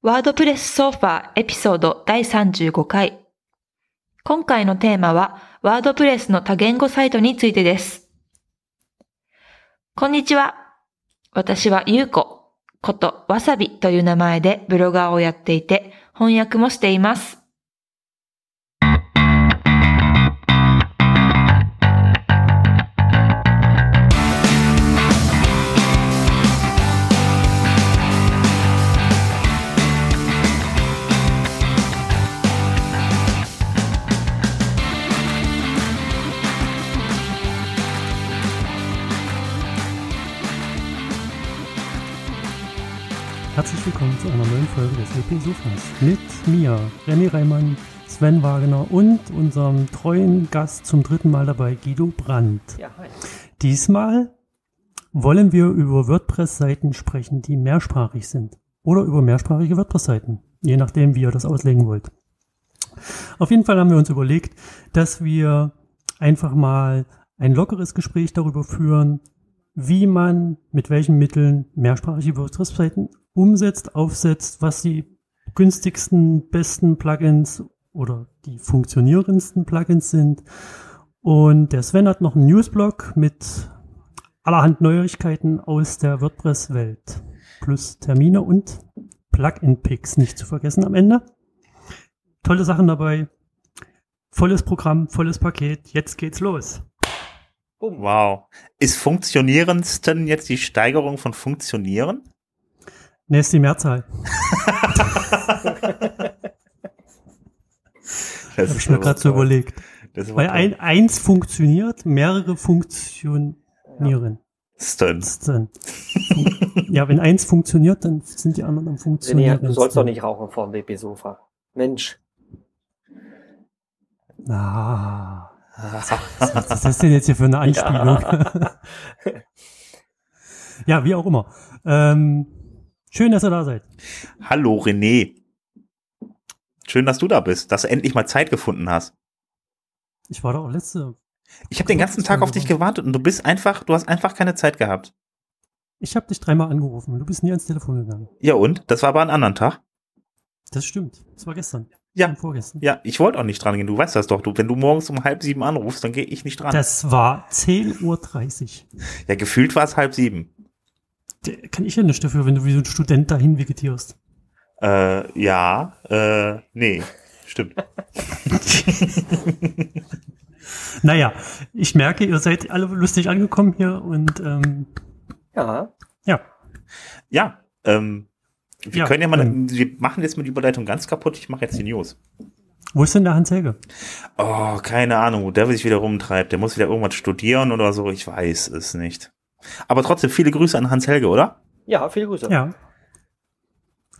ワードプレスソファーエピソード第35回。今回のテーマは、ワードプレスの多言語サイトについてです。こんにちは。私はゆうこことわさびという名前でブロガーをやっていて、翻訳もしています。Willkommen zu einer neuen Folge des EP Sofas mit mir, René Reimann, Sven Wagner und unserem treuen Gast zum dritten Mal dabei, Guido Brandt. Ja, hi. Diesmal wollen wir über WordPress-Seiten sprechen, die mehrsprachig sind. Oder über mehrsprachige WordPress-Seiten, je nachdem, wie ihr das auslegen wollt. Auf jeden Fall haben wir uns überlegt, dass wir einfach mal ein lockeres Gespräch darüber führen, wie man mit welchen Mitteln mehrsprachige WordPress-Seiten umsetzt, aufsetzt, was die günstigsten, besten Plugins oder die funktionierendsten Plugins sind. Und der Sven hat noch einen Newsblog mit allerhand Neuigkeiten aus der WordPress-Welt. Plus Termine und Plugin-Picks nicht zu vergessen am Ende. Tolle Sachen dabei. Volles Programm, volles Paket. Jetzt geht's los. Bumm. Wow. Ist funktionierendsten jetzt die Steigerung von funktionieren? Ne, ist die Mehrzahl. Das Habe ich mir gerade so überlegt. Das Weil ein, eins funktioniert, mehrere funktionieren. Stun. Dann- Ja, wenn eins funktioniert, dann sind die anderen am Funktionieren. du sollst doch nicht rauchen vor dem WP-Sofa. Mensch. Ah, was ist das denn jetzt hier für eine Anspielung? Ja, Ja. wie auch immer. Ähm, schön, dass ihr da seid. Hallo René. Schön, dass du da bist, dass du endlich mal Zeit gefunden hast. Ich war doch auch letzte. Ich habe den ganzen Tag auf dich gewartet und du bist einfach, du hast einfach keine Zeit gehabt. Ich habe dich dreimal angerufen und du bist nie ans Telefon gegangen. Ja und? Das war aber ein anderen Tag. Das stimmt. Das war gestern. Ja. Vorgestern. Ja, ich wollte auch nicht dran gehen. Du weißt das doch. Du, wenn du morgens um halb sieben anrufst, dann gehe ich nicht dran. Das war 10.30 Uhr. ja, gefühlt war es halb sieben. Der- Kann ich ja nicht dafür, wenn du wie so ein Student dahin vegetierst. Äh, ja, äh, nee, stimmt. Naja, ich merke, ihr seid alle lustig angekommen hier und ähm, Ja. ja, Ja, ähm, wir Ja, können ja mal, ähm. wir machen jetzt mit die Überleitung ganz kaputt. Ich mache jetzt die News. wo ist denn der Hans Helge? Oh, keine Ahnung, wo der sich wieder rumtreibt. Der muss wieder irgendwas studieren oder so. Ich weiß es nicht. Aber trotzdem viele Grüße an Hans Helge, oder? Ja, viele Grüße. Ja.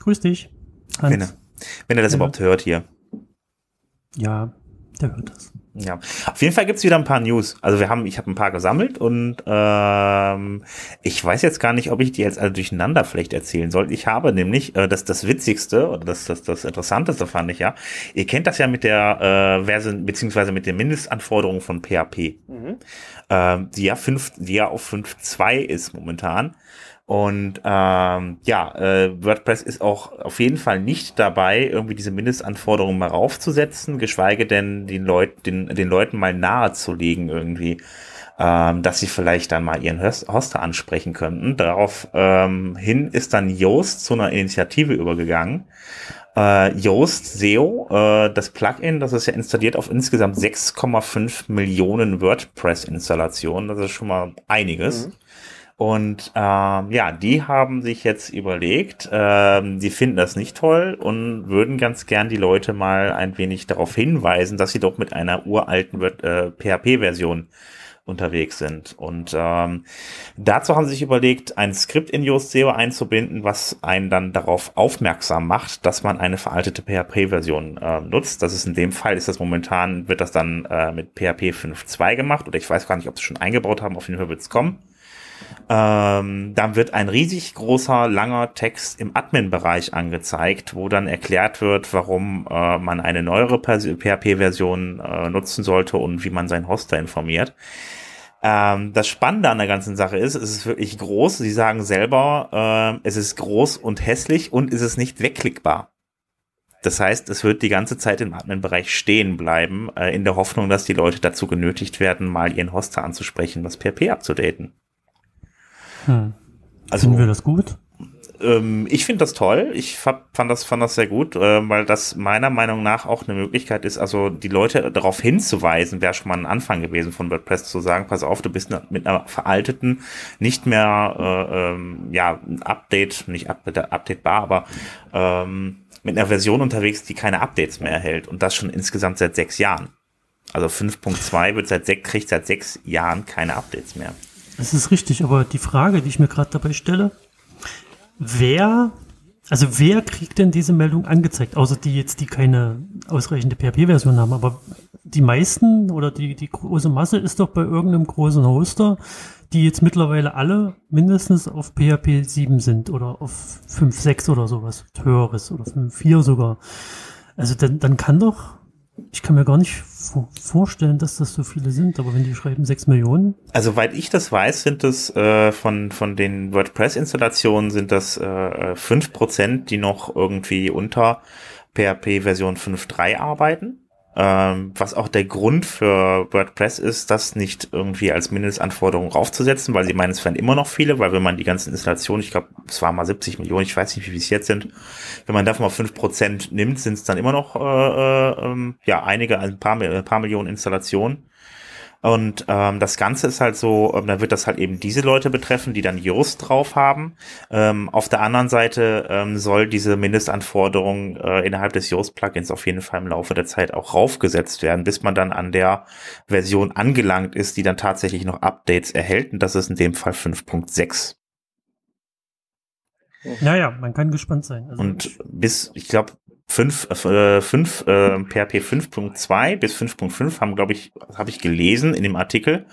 Grüß dich. Hans. Wenn er, wenn er das Ja. überhaupt hört hier. Ja, der hört das. Ja, auf jeden Fall gibt's wieder ein paar News. Also wir haben, ich habe ein paar gesammelt und ähm, ich weiß jetzt gar nicht, ob ich die jetzt alle durcheinander vielleicht erzählen soll. Ich habe nämlich, äh, das das Witzigste oder das, das das Interessanteste fand ich ja. Ihr kennt das ja mit der äh, Version beziehungsweise mit den Mindestanforderungen von PHP, Mhm. Ähm, die ja fünf, die ja auf 5.2 ist momentan. Und ähm, ja, äh, WordPress ist auch auf jeden Fall nicht dabei, irgendwie diese Mindestanforderungen mal raufzusetzen, geschweige denn den, Leut, den, den Leuten mal nahezulegen irgendwie, ähm, dass sie vielleicht dann mal ihren Host- Hoster ansprechen könnten. Darauf ähm, hin ist dann Yoast zu einer Initiative übergegangen. Äh, Yoast SEO, äh, das Plugin, das ist ja installiert auf insgesamt 6,5 Millionen WordPress-Installationen. Das ist schon mal einiges. Mhm. Und ähm, ja, die haben sich jetzt überlegt, ähm, die finden das nicht toll und würden ganz gern die Leute mal ein wenig darauf hinweisen, dass sie doch mit einer uralten äh, PHP-Version unterwegs sind. Und ähm, dazu haben sie sich überlegt, ein Skript in Yoast SEO einzubinden, was einen dann darauf aufmerksam macht, dass man eine veraltete PHP-Version äh, nutzt. Das ist in dem Fall, ist das momentan, wird das dann äh, mit PHP 5.2 gemacht oder ich weiß gar nicht, ob sie schon eingebaut haben, auf jeden Fall wird es kommen. Ähm, dann wird ein riesig großer, langer Text im Admin-Bereich angezeigt, wo dann erklärt wird, warum äh, man eine neuere PHP-Version äh, nutzen sollte und wie man seinen Hoster informiert. Ähm, das Spannende an der ganzen Sache ist, es ist wirklich groß. Sie sagen selber, äh, es ist groß und hässlich und es ist nicht wegklickbar. Das heißt, es wird die ganze Zeit im Admin-Bereich stehen bleiben, äh, in der Hoffnung, dass die Leute dazu genötigt werden, mal ihren Hoster anzusprechen, das PHP abzudaten. Hm. Also, Finden wir das gut? Ähm, ich finde das toll. Ich fand das, fand das sehr gut, äh, weil das meiner Meinung nach auch eine Möglichkeit ist, also die Leute darauf hinzuweisen, wäre schon mal ein Anfang gewesen von WordPress zu sagen, pass auf, du bist mit einer veralteten, nicht mehr äh, ähm, ja, Update, nicht updatebar, aber ähm, mit einer Version unterwegs, die keine Updates mehr erhält. Und das schon insgesamt seit sechs Jahren. Also 5.2 wird seit sechs, kriegt seit sechs Jahren keine Updates mehr. Das ist richtig, aber die Frage, die ich mir gerade dabei stelle, wer, also wer kriegt denn diese Meldung angezeigt, außer die jetzt, die keine ausreichende PHP-Version haben, aber die meisten oder die, die große Masse ist doch bei irgendeinem großen Hoster, die jetzt mittlerweile alle mindestens auf PHP 7 sind oder auf 5, 6 oder sowas, höheres oder 5, 4 sogar. Also dann, dann kann doch ich kann mir gar nicht vorstellen, dass das so viele sind, aber wenn die schreiben 6 Millionen. Also, weil ich das weiß, sind das äh, von, von den WordPress-Installationen sind das äh, 5%, die noch irgendwie unter PHP Version 5.3 arbeiten. Ähm, was auch der Grund für WordPress ist, das nicht irgendwie als Mindestanforderung raufzusetzen, weil sie meinen, es werden immer noch viele, weil wenn man die ganzen Installationen, ich glaube, es waren mal 70 Millionen, ich weiß nicht, wie es jetzt sind, wenn man davon mal 5% nimmt, sind es dann immer noch äh, äh, ähm, ja einige, ein paar, ein paar Millionen Installationen. Und ähm, das Ganze ist halt so, ähm, da wird das halt eben diese Leute betreffen, die dann Yoast drauf haben. Ähm, auf der anderen Seite ähm, soll diese Mindestanforderung äh, innerhalb des Yoast-Plugins auf jeden Fall im Laufe der Zeit auch raufgesetzt werden, bis man dann an der Version angelangt ist, die dann tatsächlich noch Updates erhält. Und das ist in dem Fall 5.6. Naja, man kann gespannt sein. Also und bis, ich glaube, 5, äh, 5 äh, PHP 5.2 bis 5.5 haben, glaube ich, habe ich gelesen in dem Artikel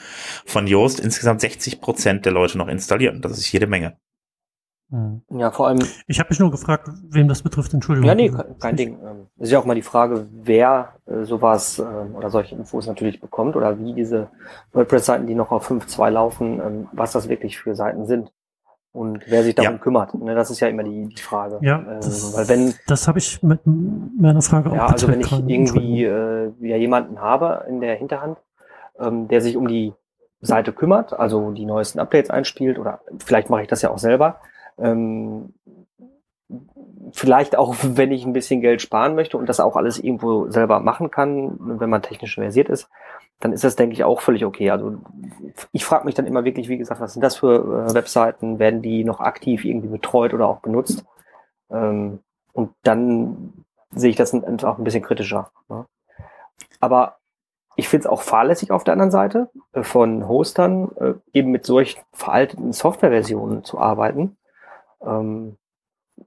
von Joost insgesamt 60 Prozent der Leute noch installiert. Das ist jede Menge. Hm. Ja, vor allem. Ich habe mich nur gefragt, wem das betrifft. Entschuldigung. Ja, nee, kein, kein Ding. Ähm, es ist ja auch mal die Frage, wer äh, sowas äh, oder solche Infos natürlich bekommt oder wie diese WordPress-Seiten, die noch auf 5.2 laufen, ähm, was das wirklich für Seiten sind und wer sich darum ja. kümmert. Ne, das ist ja immer die, die Frage. Ja, ähm, das, weil wenn, das habe ich mit meiner Frage auch Ja, also wenn ich irgendwie äh, ja, jemanden habe in der Hinterhand, ähm, der sich um die Seite kümmert, also die neuesten Updates einspielt oder vielleicht mache ich das ja auch selber. Ähm, vielleicht auch, wenn ich ein bisschen Geld sparen möchte und das auch alles irgendwo selber machen kann, wenn man technisch versiert ist, dann ist das, denke ich, auch völlig okay. Also ich frage mich dann immer wirklich, wie gesagt, was sind das für äh, Webseiten? Werden die noch aktiv irgendwie betreut oder auch benutzt? Ähm, und dann sehe ich das einfach ein bisschen kritischer. Ne? Aber ich finde es auch fahrlässig auf der anderen Seite, äh, von Hostern äh, eben mit solch veralteten Softwareversionen zu arbeiten. Ähm,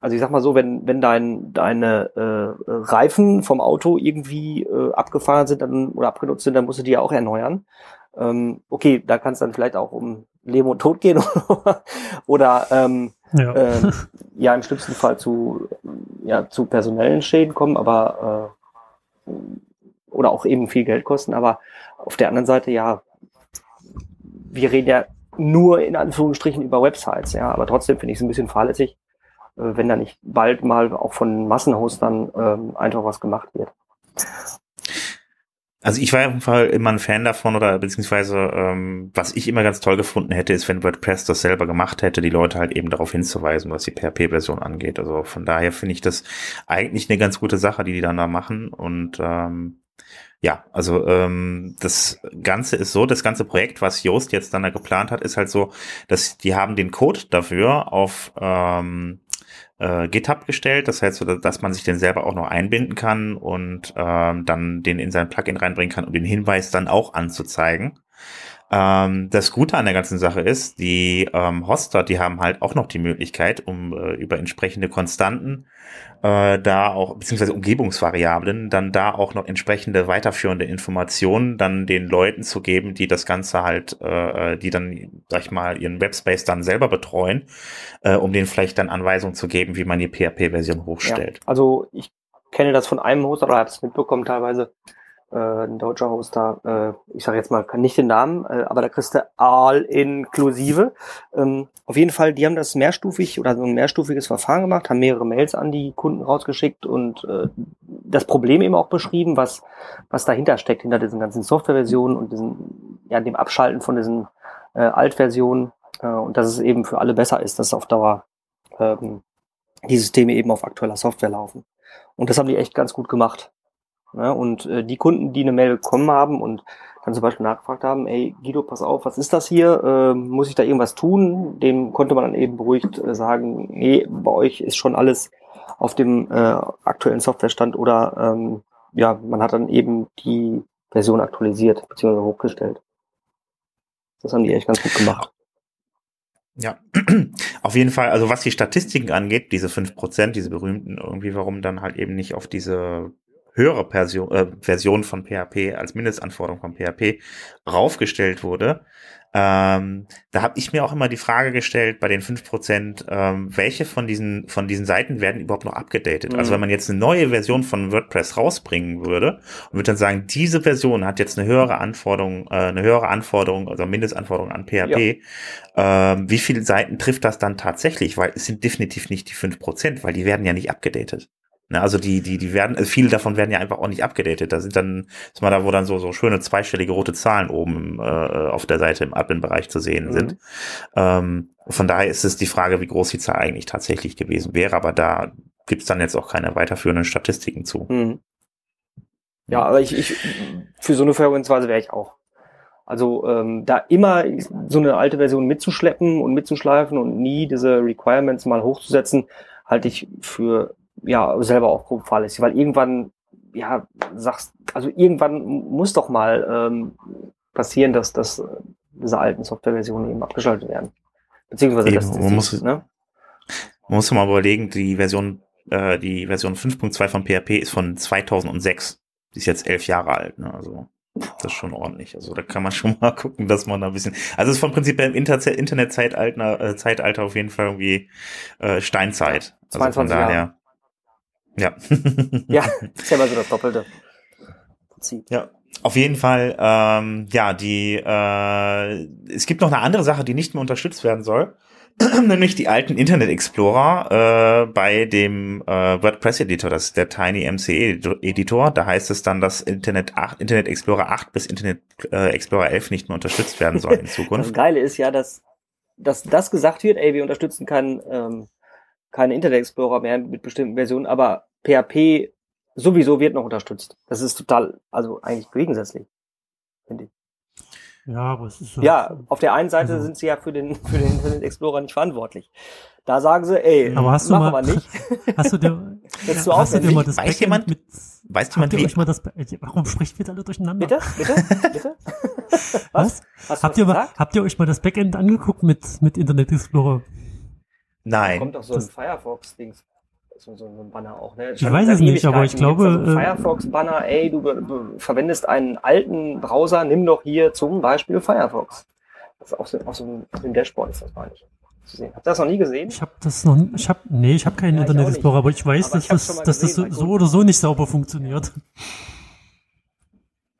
also ich sag mal so, wenn, wenn dein, deine äh, Reifen vom Auto irgendwie äh, abgefahren sind dann, oder abgenutzt sind, dann musst du die ja auch erneuern. Ähm, okay, da kann es dann vielleicht auch um Leben und Tod gehen oder ähm, ja. Äh, ja im schlimmsten Fall zu, ja, zu personellen Schäden kommen, aber äh, oder auch eben viel Geld kosten. Aber auf der anderen Seite, ja, wir reden ja nur in Anführungsstrichen über Websites, ja, aber trotzdem finde ich es ein bisschen fahrlässig, wenn da nicht bald mal auch von Massenhostern ähm, einfach was gemacht wird. Also ich war auf jeden Fall immer ein Fan davon oder beziehungsweise ähm, was ich immer ganz toll gefunden hätte, ist, wenn WordPress das selber gemacht hätte, die Leute halt eben darauf hinzuweisen, was die PHP-Version angeht. Also von daher finde ich das eigentlich eine ganz gute Sache, die die dann da machen und ähm, ja, also ähm, das Ganze ist so, das ganze Projekt, was Joost jetzt dann da geplant hat, ist halt so, dass die haben den Code dafür auf ähm, äh, GitHub gestellt. Das heißt, dass man sich den selber auch noch einbinden kann und ähm, dann den in sein Plugin reinbringen kann, um den Hinweis dann auch anzuzeigen. Ähm, das Gute an der ganzen Sache ist, die ähm, Hoster, die haben halt auch noch die Möglichkeit, um äh, über entsprechende Konstanten äh, da auch, beziehungsweise Umgebungsvariablen, dann da auch noch entsprechende weiterführende Informationen dann den Leuten zu geben, die das Ganze halt, äh, die dann, sag ich mal, ihren Webspace dann selber betreuen, äh, um denen vielleicht dann Anweisungen zu geben, wie man die PHP-Version hochstellt. Ja, also ich kenne das von einem Hoster oder habe es mitbekommen teilweise, äh, ein deutscher Hoster, äh, ich sage jetzt mal, kann nicht den Namen, äh, aber da kriegst du all inklusive. Ähm, auf jeden Fall, die haben das mehrstufig oder so ein mehrstufiges Verfahren gemacht, haben mehrere Mails an die Kunden rausgeschickt und äh, das Problem eben auch beschrieben, was, was dahinter steckt, hinter diesen ganzen Softwareversionen und diesen, ja, dem Abschalten von diesen äh, Altversionen äh, und dass es eben für alle besser ist, dass auf Dauer ähm, die Systeme eben auf aktueller Software laufen. Und das haben die echt ganz gut gemacht. Ne? Und äh, die Kunden, die eine Mail bekommen haben und dann zum Beispiel nachgefragt haben, ey Guido, pass auf, was ist das hier? Äh, muss ich da irgendwas tun? Dem konnte man dann eben beruhigt äh, sagen, nee, bei euch ist schon alles auf dem äh, aktuellen Softwarestand oder ähm, ja, man hat dann eben die Version aktualisiert bzw. hochgestellt. Das haben die echt ganz gut gemacht. Ja, auf jeden Fall, also was die Statistiken angeht, diese fünf Prozent, diese berühmten, irgendwie, warum dann halt eben nicht auf diese höhere Version, äh, Version von PHP als Mindestanforderung von PHP raufgestellt wurde. Ähm, da habe ich mir auch immer die Frage gestellt bei den 5%, ähm, welche von diesen, von diesen Seiten werden überhaupt noch abgedatet? Also mhm. Also wenn man jetzt eine neue Version von WordPress rausbringen würde und würde dann sagen, diese Version hat jetzt eine höhere Anforderung, äh, eine höhere Anforderung, also Mindestanforderung an PHP, ja. ähm, wie viele Seiten trifft das dann tatsächlich? Weil es sind definitiv nicht die 5%, weil die werden ja nicht abgedatet. Ne, also die, die, die werden, also viele davon werden ja einfach auch nicht abgedatet. Da sind dann, ist mal da, wo dann so, so schöne zweistellige rote Zahlen oben äh, auf der Seite im Admin-Bereich zu sehen mhm. sind. Ähm, von daher ist es die Frage, wie groß die Zahl eigentlich tatsächlich gewesen wäre, aber da gibt's dann jetzt auch keine weiterführenden Statistiken zu. Mhm. Ja, aber ich, ich für so eine Vorgehensweise wäre ich auch. Also ähm, da immer so eine alte Version mitzuschleppen und mitzuschleifen und nie diese Requirements mal hochzusetzen, halte ich für ja selber auch grob fahrlässig, weil irgendwann ja sagst, also irgendwann muss doch mal ähm, passieren, dass, dass diese alten Softwareversionen eben abgeschaltet werden. Beziehungsweise eben, das, das man, muss, ne? man muss mal überlegen, die Version, äh, die Version 5.2 von PHP ist von 2006. Die ist jetzt elf Jahre alt, ne? Also das ist schon ordentlich. Also da kann man schon mal gucken, dass man da ein bisschen. Also es ist vom Prinzip im Inter Internetzeitalter äh, Zeitalter auf jeden Fall irgendwie äh, Steinzeit. Also von daher. Ja. ja, ist ja mal so das Doppelte. Prinzip. Ja. Auf jeden Fall, ähm, ja, die, äh, es gibt noch eine andere Sache, die nicht mehr unterstützt werden soll, nämlich die alten Internet Explorer äh, bei dem äh, WordPress Editor, das ist der Tiny MCE Editor. Da heißt es dann, dass Internet 8, Internet Explorer 8 bis Internet äh, Explorer 11 nicht mehr unterstützt werden soll in Zukunft. Das Geile ist ja, dass, dass das gesagt wird, ey, wir unterstützen keinen ähm, keinen Internet Explorer mehr mit bestimmten Versionen, aber PHP sowieso wird noch unterstützt. Das ist total, also eigentlich gegensätzlich, finde ich. Ja, aber es ist so. Ja, auf der einen Seite also. sind sie ja für den, für den Internet Explorer nicht verantwortlich. Da sagen sie, ey, aber hast machen du mal, wir nicht. Hast du dir, hast du, hast du dir mal das weiß jemand, mit, weiß jemand, wie? Mal das, warum spricht ihr alle durcheinander? Bitte, bitte, bitte? Was? was? Habt, ihr mal, habt ihr euch mal das Backend angeguckt mit, mit Internet Explorer? Nein. Da kommt auch so ein Firefox-Dings so, so ein Banner auch. Ne? Ich weiß es nicht, aber ich glaube. So äh, Firefox-Banner, ey, du, du, verwendest einen alten Browser, nimm doch hier zum Beispiel Firefox. Das ist auch so, auch so ein Dashboard ist das, meine ich. Zu sehen. Habt ihr das noch nie gesehen? Ich habe das noch, ich habe, nee, ich habe keinen ja, Internet Explorer, aber ich weiß, aber dass, ich das, dass gesehen, das so, so oder so nicht sauber funktioniert.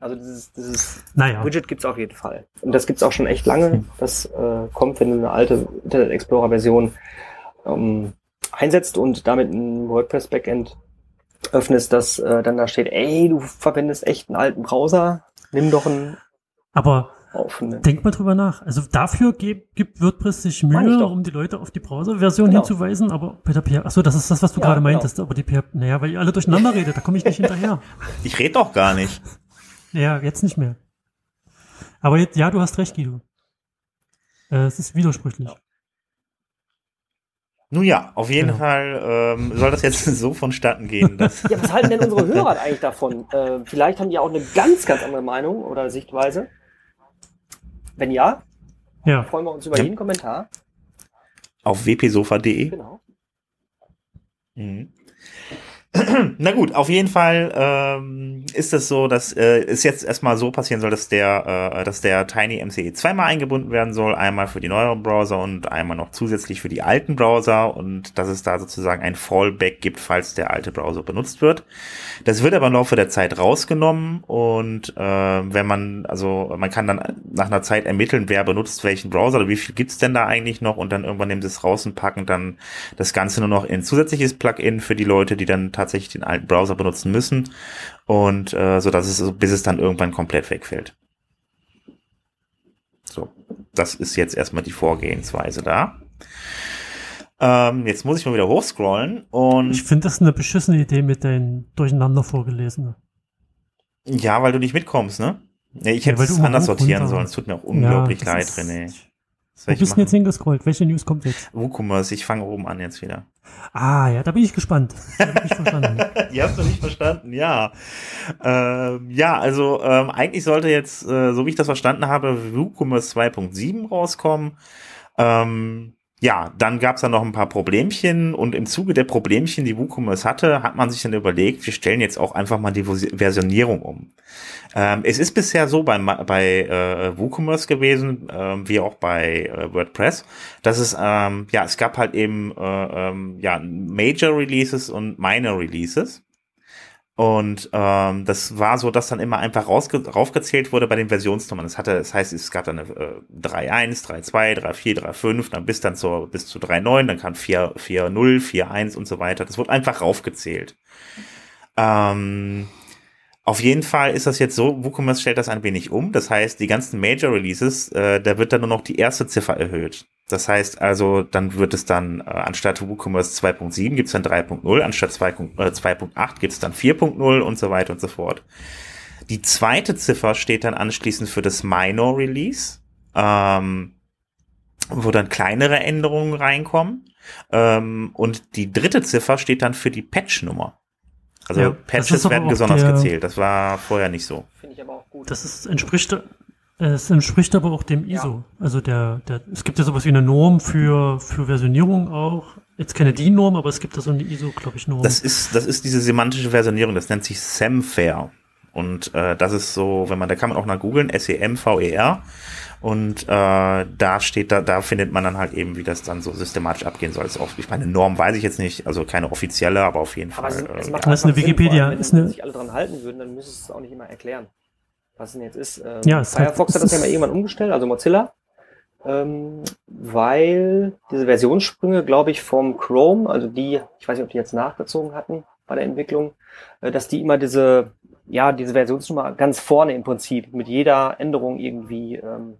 Also dieses, dieses naja. Widget gibt's auf jeden Fall. Und das gibt's auch schon echt lange. Das äh, kommt, wenn du eine alte Internet Explorer Version ähm, einsetzt und damit ein WordPress-Backend öffnest, dass äh, dann da steht, ey, du verwendest echt einen alten Browser, nimm doch einen Aber offenen. denk mal drüber nach. Also dafür gibt, gibt WordPress sich Mühe, um die Leute auf die Browser-Version genau. hinzuweisen, aber bei der PHP, achso, das ist das, was du ja, gerade genau. meintest, aber die PHP, naja, weil ihr alle durcheinander redet, da komme ich nicht hinterher. Ich rede doch gar nicht. Ja, jetzt nicht mehr. Aber jetzt, ja, du hast recht, Guido. Äh, es ist widersprüchlich. Ja. Nun ja, auf jeden genau. Fall ähm, soll das jetzt so vonstatten gehen. Dass ja, was halten denn unsere Hörer eigentlich davon? Äh, vielleicht haben die auch eine ganz, ganz andere Meinung oder Sichtweise. Wenn ja, ja. freuen wir uns über ja. jeden Kommentar. Auf wpsofa.de. Genau. Mhm. Na gut, auf jeden Fall ähm, ist es so, dass äh, es jetzt erstmal so passieren soll, dass der, äh, dass der Tiny MCE zweimal eingebunden werden soll, einmal für die neueren Browser und einmal noch zusätzlich für die alten Browser. Und dass es da sozusagen ein Fallback gibt, falls der alte Browser benutzt wird. Das wird aber im Laufe der Zeit rausgenommen. Und äh, wenn man, also man kann dann nach einer Zeit ermitteln, wer benutzt welchen Browser oder wie viel gibt's denn da eigentlich noch? Und dann irgendwann nehmen sie es raus und packen dann das Ganze nur noch in zusätzliches Plugin für die Leute, die dann tatsächlich tatsächlich den alten Browser benutzen müssen und äh, so dass es bis es dann irgendwann komplett wegfällt. So, das ist jetzt erstmal die Vorgehensweise da. Ähm, jetzt muss ich mal wieder hochscrollen und. Ich finde das eine beschissene Idee mit den durcheinander vorgelesenen. Ja, weil du nicht mitkommst, ne? Ich hätte ja, es anders sortieren sollen. Es tut mir auch unglaublich ja, leid, René. Wo bist du jetzt hingescrollt? Welche News kommt jetzt? WooCommerce, ich fange oben an jetzt wieder. Ah, ja, da bin ich gespannt. Ich verstanden. Die hast du nicht verstanden, ja. Ähm, ja, also ähm, eigentlich sollte jetzt, äh, so wie ich das verstanden habe, WooCommerce 2.7 rauskommen. Ähm, ja, dann gab es da noch ein paar Problemchen und im Zuge der Problemchen, die WooCommerce hatte, hat man sich dann überlegt, wir stellen jetzt auch einfach mal die Versionierung um. Ähm, es ist bisher so bei, bei äh, WooCommerce gewesen, äh, wie auch bei äh, WordPress, dass es, ähm, ja, es gab halt eben äh, ähm, ja, Major Releases und Minor Releases. Und ähm, das war so, dass dann immer einfach raufgezählt wurde bei den Versionsnummern. Das hatte, das heißt, es gab dann eine äh, 3.1, 3.2, 3.4, 3.5, dann bis dann zur bis zu 3.9, dann kam 4.0, 4.1 und so weiter. Das wurde einfach raufgezählt. Ähm, auf jeden Fall ist das jetzt so, WooCommerce stellt das ein wenig um. Das heißt, die ganzen Major Releases, äh, da wird dann nur noch die erste Ziffer erhöht. Das heißt also, dann wird es dann, äh, anstatt WooCommerce 2.7 gibt es dann 3.0, anstatt 2.8 äh, gibt es dann 4.0 und so weiter und so fort. Die zweite Ziffer steht dann anschließend für das Minor Release, ähm, wo dann kleinere Änderungen reinkommen. Ähm, und die dritte Ziffer steht dann für die Patch-Nummer. Also ja, Patches werden besonders der, gezählt. Das war vorher nicht so. Finde ich aber auch gut. Das ist, entspricht, es entspricht aber auch dem ISO. Ja. Also der, der, es gibt ja sowas wie eine Norm für, für Versionierung auch. Jetzt keine DIN-Norm, aber es gibt da so eine ISO, glaube ich, Norm. Das ist, das ist diese semantische Versionierung. Das nennt sich SEMFAIR. Und äh, das ist so, wenn man, da kann man auch nach googeln, S-E-M-V-E-R. Und äh, da steht, da, da findet man dann halt eben, wie das dann so systematisch abgehen soll. Ist ich meine, Norm weiß ich jetzt nicht, also keine offizielle, aber auf jeden aber Fall. Es, es äh, das ist eine Wikipedia. Sinn, ist eine, wenn sich alle dran halten würden, dann müsste es auch nicht immer erklären, was denn jetzt ist. Ähm, ja, Firefox hat das ja mal irgendwann umgestellt, also Mozilla, ähm, weil diese Versionssprünge, glaube ich, vom Chrome, also die, ich weiß nicht, ob die jetzt nachgezogen hatten bei der Entwicklung, äh, dass die immer diese ja, diese Versionsnummer ganz vorne im Prinzip mit jeder Änderung irgendwie ähm,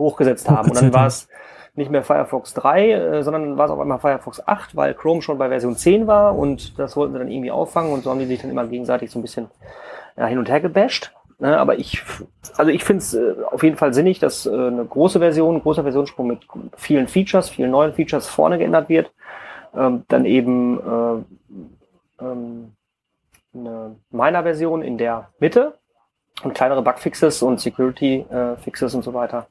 hochgesetzt haben. Und dann war es nicht mehr Firefox 3, äh, sondern war es auf einmal Firefox 8, weil Chrome schon bei Version 10 war und das wollten sie dann irgendwie auffangen und so haben die sich dann immer gegenseitig so ein bisschen ja, hin und her gebasht. Ne, aber ich, also ich finde es äh, auf jeden Fall sinnig, dass äh, eine große Version, ein großer Versionssprung mit vielen Features, vielen neuen Features vorne geändert wird. Ähm, dann eben äh, ähm, eine Miner-Version in der Mitte und kleinere Bugfixes und Security-Fixes äh, und so weiter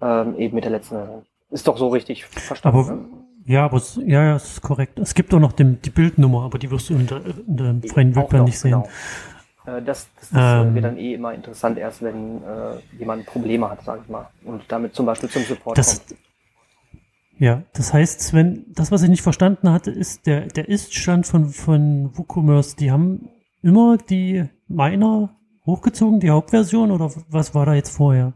ähm, eben mit der letzten Version. Ist doch so richtig verstanden. Aber, ne? Ja, aber es, ja, ja, ist korrekt. Es gibt auch noch den, die Bildnummer, aber die wirst du in der, in der freien Wildbahn nicht sehen. Genau. Äh, das, das, das ähm, wird dann eh immer interessant, erst wenn äh, jemand Probleme hat, sage ich mal. Und damit zum Beispiel zum Support das, kommt. Ja, das heißt, Sven, das, was ich nicht verstanden hatte, ist der, der Ist-Stand von, von WooCommerce. Die haben immer die Miner hochgezogen, die Hauptversion, oder was war da jetzt vorher?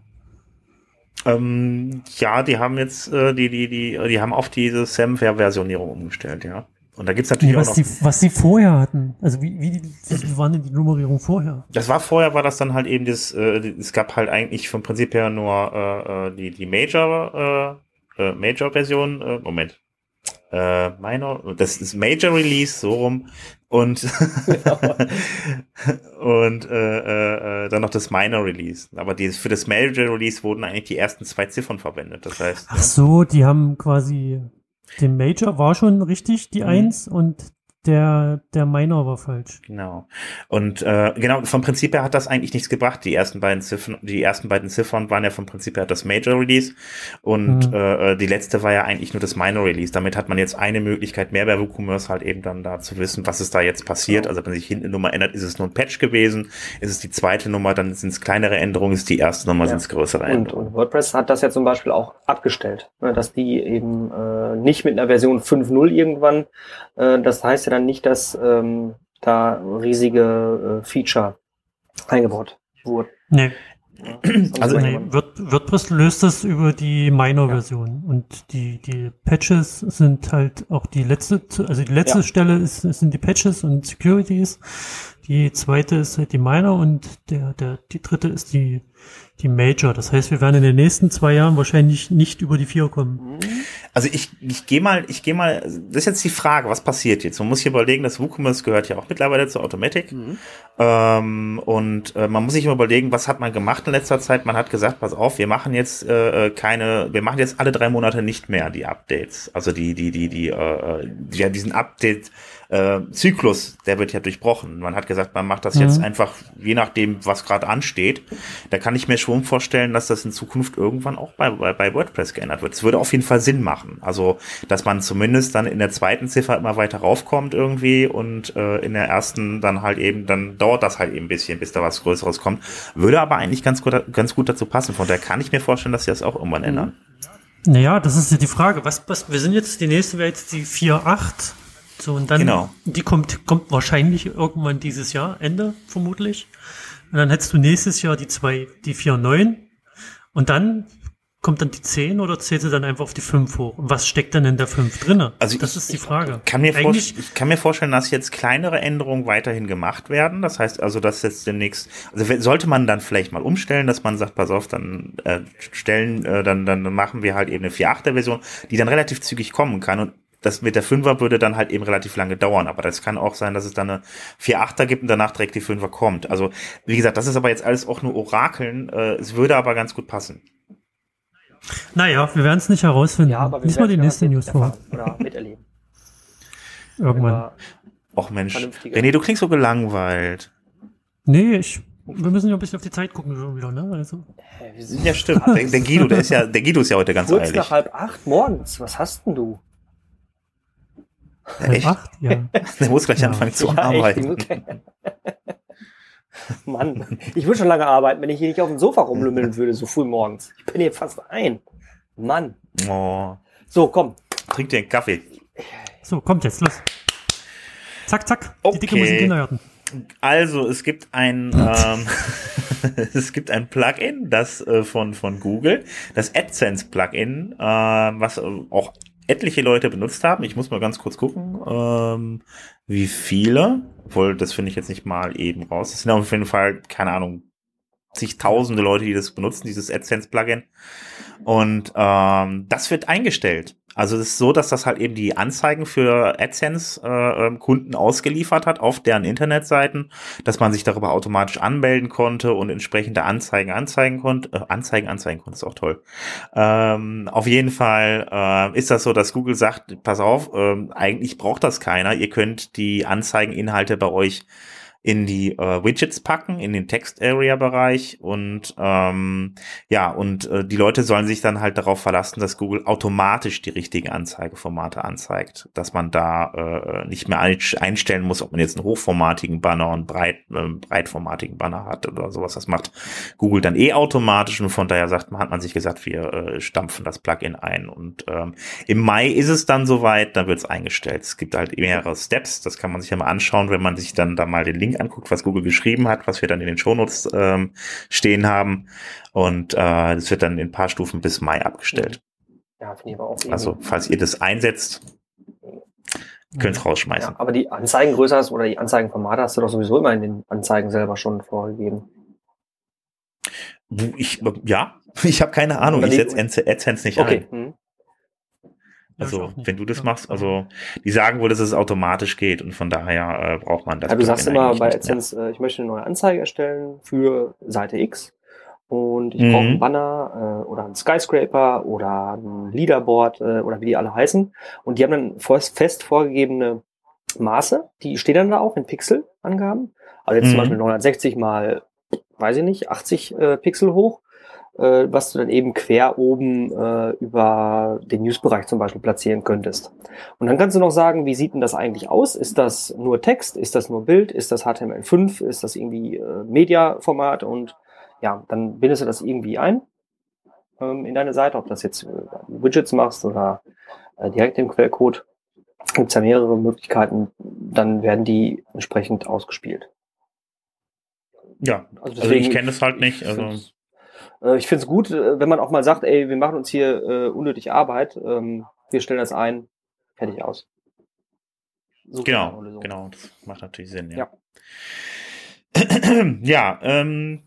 Ähm, ja, die haben jetzt, äh, die, die, die, die haben auf diese Samware-Versionierung umgestellt, ja. Und da gibt's natürlich nee, was auch noch. Die, was sie vorher hatten. Also wie, wie, wie waren denn die Nummerierung vorher? Das war vorher, war das dann halt eben das, äh, es gab halt eigentlich vom Prinzip her nur äh, äh die, die Major, äh, äh, Major-Version, äh, Moment. Äh, Minor, das ist Major Release, so rum und und äh, äh, äh, dann noch das Minor Release. Aber die, für das Major Release wurden eigentlich die ersten zwei Ziffern verwendet. Das heißt. Ach so, die haben quasi den Major war schon richtig die mhm. Eins und der, der Minor war falsch. Genau. Und äh, genau, vom Prinzip her hat das eigentlich nichts gebracht. Die ersten beiden Ziffern, die ersten beiden Ziffern waren ja vom Prinzip her das Major Release und mhm. äh, die letzte war ja eigentlich nur das Minor Release. Damit hat man jetzt eine Möglichkeit mehr bei WooCommerce halt eben dann da zu wissen, was ist da jetzt passiert. Also wenn sich hinten eine Nummer ändert, ist es nur ein Patch gewesen. Ist es die zweite Nummer, dann sind es kleinere Änderungen, ist die erste Nummer, ja. sind es größere und, Änderungen. Und WordPress hat das ja zum Beispiel auch abgestellt, ne, dass die eben äh, nicht mit einer Version 5.0 irgendwann, äh, das heißt ja dann nicht, dass ähm, da riesige äh, Feature eingebaut wurden. Nee. also nee, WordPress löst das über die Minor-Version ja. und die, die Patches sind halt auch die letzte, also die letzte ja. Stelle ist, sind die Patches und Securities. Die zweite ist halt die Minor und der, der, die dritte ist die, die Major. Das heißt, wir werden in den nächsten zwei Jahren wahrscheinlich nicht über die vier kommen. Also ich, ich gehe mal, ich gehe mal, das ist jetzt die Frage, was passiert jetzt? Man muss sich überlegen, das WooCommerce gehört ja auch mittlerweile zu Automatic. Mhm. Ähm, und äh, man muss sich immer überlegen, was hat man gemacht in letzter Zeit? Man hat gesagt, pass auf, wir machen jetzt äh, äh keine, wir machen jetzt alle drei Monate nicht mehr die Updates. Also die, die, die, die, äh, ja, diesen Update äh, Zyklus, der wird ja durchbrochen. Man hat gesagt, man macht das mhm. jetzt einfach, je nachdem, was gerade ansteht. Da kann ich mir schon vorstellen, dass das in Zukunft irgendwann auch bei, bei, bei WordPress geändert wird. Es würde auf jeden Fall Sinn machen. Also, dass man zumindest dann in der zweiten Ziffer immer weiter raufkommt irgendwie und äh, in der ersten dann halt eben, dann dauert das halt eben ein bisschen, bis da was Größeres kommt. Würde aber eigentlich ganz gut, ganz gut dazu passen. Von daher kann ich mir vorstellen, dass sie das auch irgendwann mhm. ändern. Naja, das ist ja die Frage. Was, was, wir sind jetzt, die nächste wäre jetzt die 4.8. So, und dann, genau. die kommt, kommt wahrscheinlich irgendwann dieses Jahr, Ende vermutlich. Und dann hättest du nächstes Jahr die zwei, die vier neun. Und dann kommt dann die 10 oder zählt sie dann einfach auf die 5 hoch? Und was steckt dann in der 5 drinne? Also das ich, ist die Frage. Kann mir ich kann mir vorstellen, dass jetzt kleinere Änderungen weiterhin gemacht werden. Das heißt also, dass jetzt demnächst, also sollte man dann vielleicht mal umstellen, dass man sagt, pass auf, dann äh, stellen, äh, dann, dann machen wir halt eben eine 4.8er Version, die dann relativ zügig kommen kann und das mit der Fünfer würde dann halt eben relativ lange dauern, aber das kann auch sein, dass es dann eine 4-8er gibt und danach direkt die Fünfer kommt. Also, wie gesagt, das ist aber jetzt alles auch nur Orakeln. Äh, es würde aber ganz gut passen. Naja, wir werden es nicht herausfinden. Ja, aber wir Lies mal die nächste News vor. Oder miterleben. Irgendwann. Och Mensch, René, du klingst so gelangweilt. Nee, ich, wir müssen ja ein bisschen auf die Zeit gucken schon wieder, ne? Also. Ja, stimmt. Der, der, Guido, der ist ja, der Guido ist ja heute ganz Kurz eilig. nach halb acht morgens. Was hast denn du? Echt? Acht? Ja. Der muss gleich ja. anfangen zu ja, arbeiten. Mann, ich würde schon lange arbeiten, wenn ich hier nicht auf dem Sofa rumlümmeln würde, so früh morgens. Ich bin hier fast ein. Mann. Oh. So, komm. Trink dir einen Kaffee. So, kommt jetzt, los. Zack, zack. Okay. Die Dicke muss in Kindergarten. Also, es gibt ein, ähm, es gibt ein Plugin, das äh, von, von Google, das AdSense Plugin, äh, was auch etliche Leute benutzt haben. Ich muss mal ganz kurz gucken, ähm, wie viele. Obwohl, das finde ich jetzt nicht mal eben raus. Es sind auf jeden Fall, keine Ahnung, zigtausende Leute, die das benutzen, dieses AdSense-Plugin. Und ähm, das wird eingestellt. Also es ist so, dass das halt eben die Anzeigen für AdSense-Kunden äh, ähm, ausgeliefert hat auf deren Internetseiten, dass man sich darüber automatisch anmelden konnte und entsprechende Anzeigen anzeigen konnte. Äh, Anzeigen anzeigen konnte, ist auch toll. Ähm, auf jeden Fall äh, ist das so, dass Google sagt, pass auf, äh, eigentlich braucht das keiner. Ihr könnt die Anzeigeninhalte bei euch in die äh, Widgets packen, in den Text-Area-Bereich und ähm, ja, und äh, die Leute sollen sich dann halt darauf verlassen, dass Google automatisch die richtigen Anzeigeformate anzeigt, dass man da äh, nicht mehr einstellen muss, ob man jetzt einen hochformatigen Banner und breit, äh, breitformatigen Banner hat oder sowas. Das macht Google dann eh automatisch und von daher sagt man, hat man sich gesagt, wir äh, stampfen das Plugin ein und ähm, im Mai ist es dann soweit, dann wird es eingestellt. Es gibt halt mehrere Steps, das kann man sich ja mal anschauen, wenn man sich dann da mal den Link Link anguckt, was Google geschrieben hat, was wir dann in den Shownotes ähm, stehen haben. Und äh, das wird dann in ein paar Stufen bis Mai abgestellt. Ja, finde ich aber auch Also, falls ihr das einsetzt, könnt es rausschmeißen. Ja, aber die Anzeigengröße hast oder die Anzeigenformate hast du doch sowieso immer in den Anzeigen selber schon vorgegeben. Ich, ja, ich habe keine Ahnung. Ich setze AdSense nicht okay. ein. Also, wenn du das machst, also die sagen wohl, dass es automatisch geht und von daher äh, braucht man das. Ja, du sagst immer bei AdSense, äh, ich möchte eine neue Anzeige erstellen für Seite X und ich mhm. brauche einen Banner äh, oder einen Skyscraper oder ein Leaderboard äh, oder wie die alle heißen und die haben dann fest vorgegebene Maße, die stehen dann da auch in Pixelangaben. Also jetzt Mhm. zum Beispiel 960 mal, weiß ich nicht, 80 äh, Pixel hoch, äh, was du dann eben quer oben äh, über den Newsbereich zum Beispiel platzieren könntest. Und dann kannst du noch sagen, wie sieht denn das eigentlich aus? Ist das nur Text? Ist das nur Bild? Ist das HTML5? Ist das irgendwie äh, Media-Format? Und ja, dann bindest du das irgendwie ein ähm, in deine Seite, ob das jetzt äh, Widgets machst oder äh, direkt im Quellcode. Gibt es ja mehrere Möglichkeiten, dann werden die entsprechend ausgespielt. Ja, Also, also ich kenne es halt nicht. Ich Also, ich finde es gut, äh, wenn man auch mal sagt, ey, wir machen uns hier äh, unnötig Arbeit, ähm, wir stellen das ein, fertig aus. Super genau, genau, das macht natürlich Sinn, ja. Ja. Ja, ähm,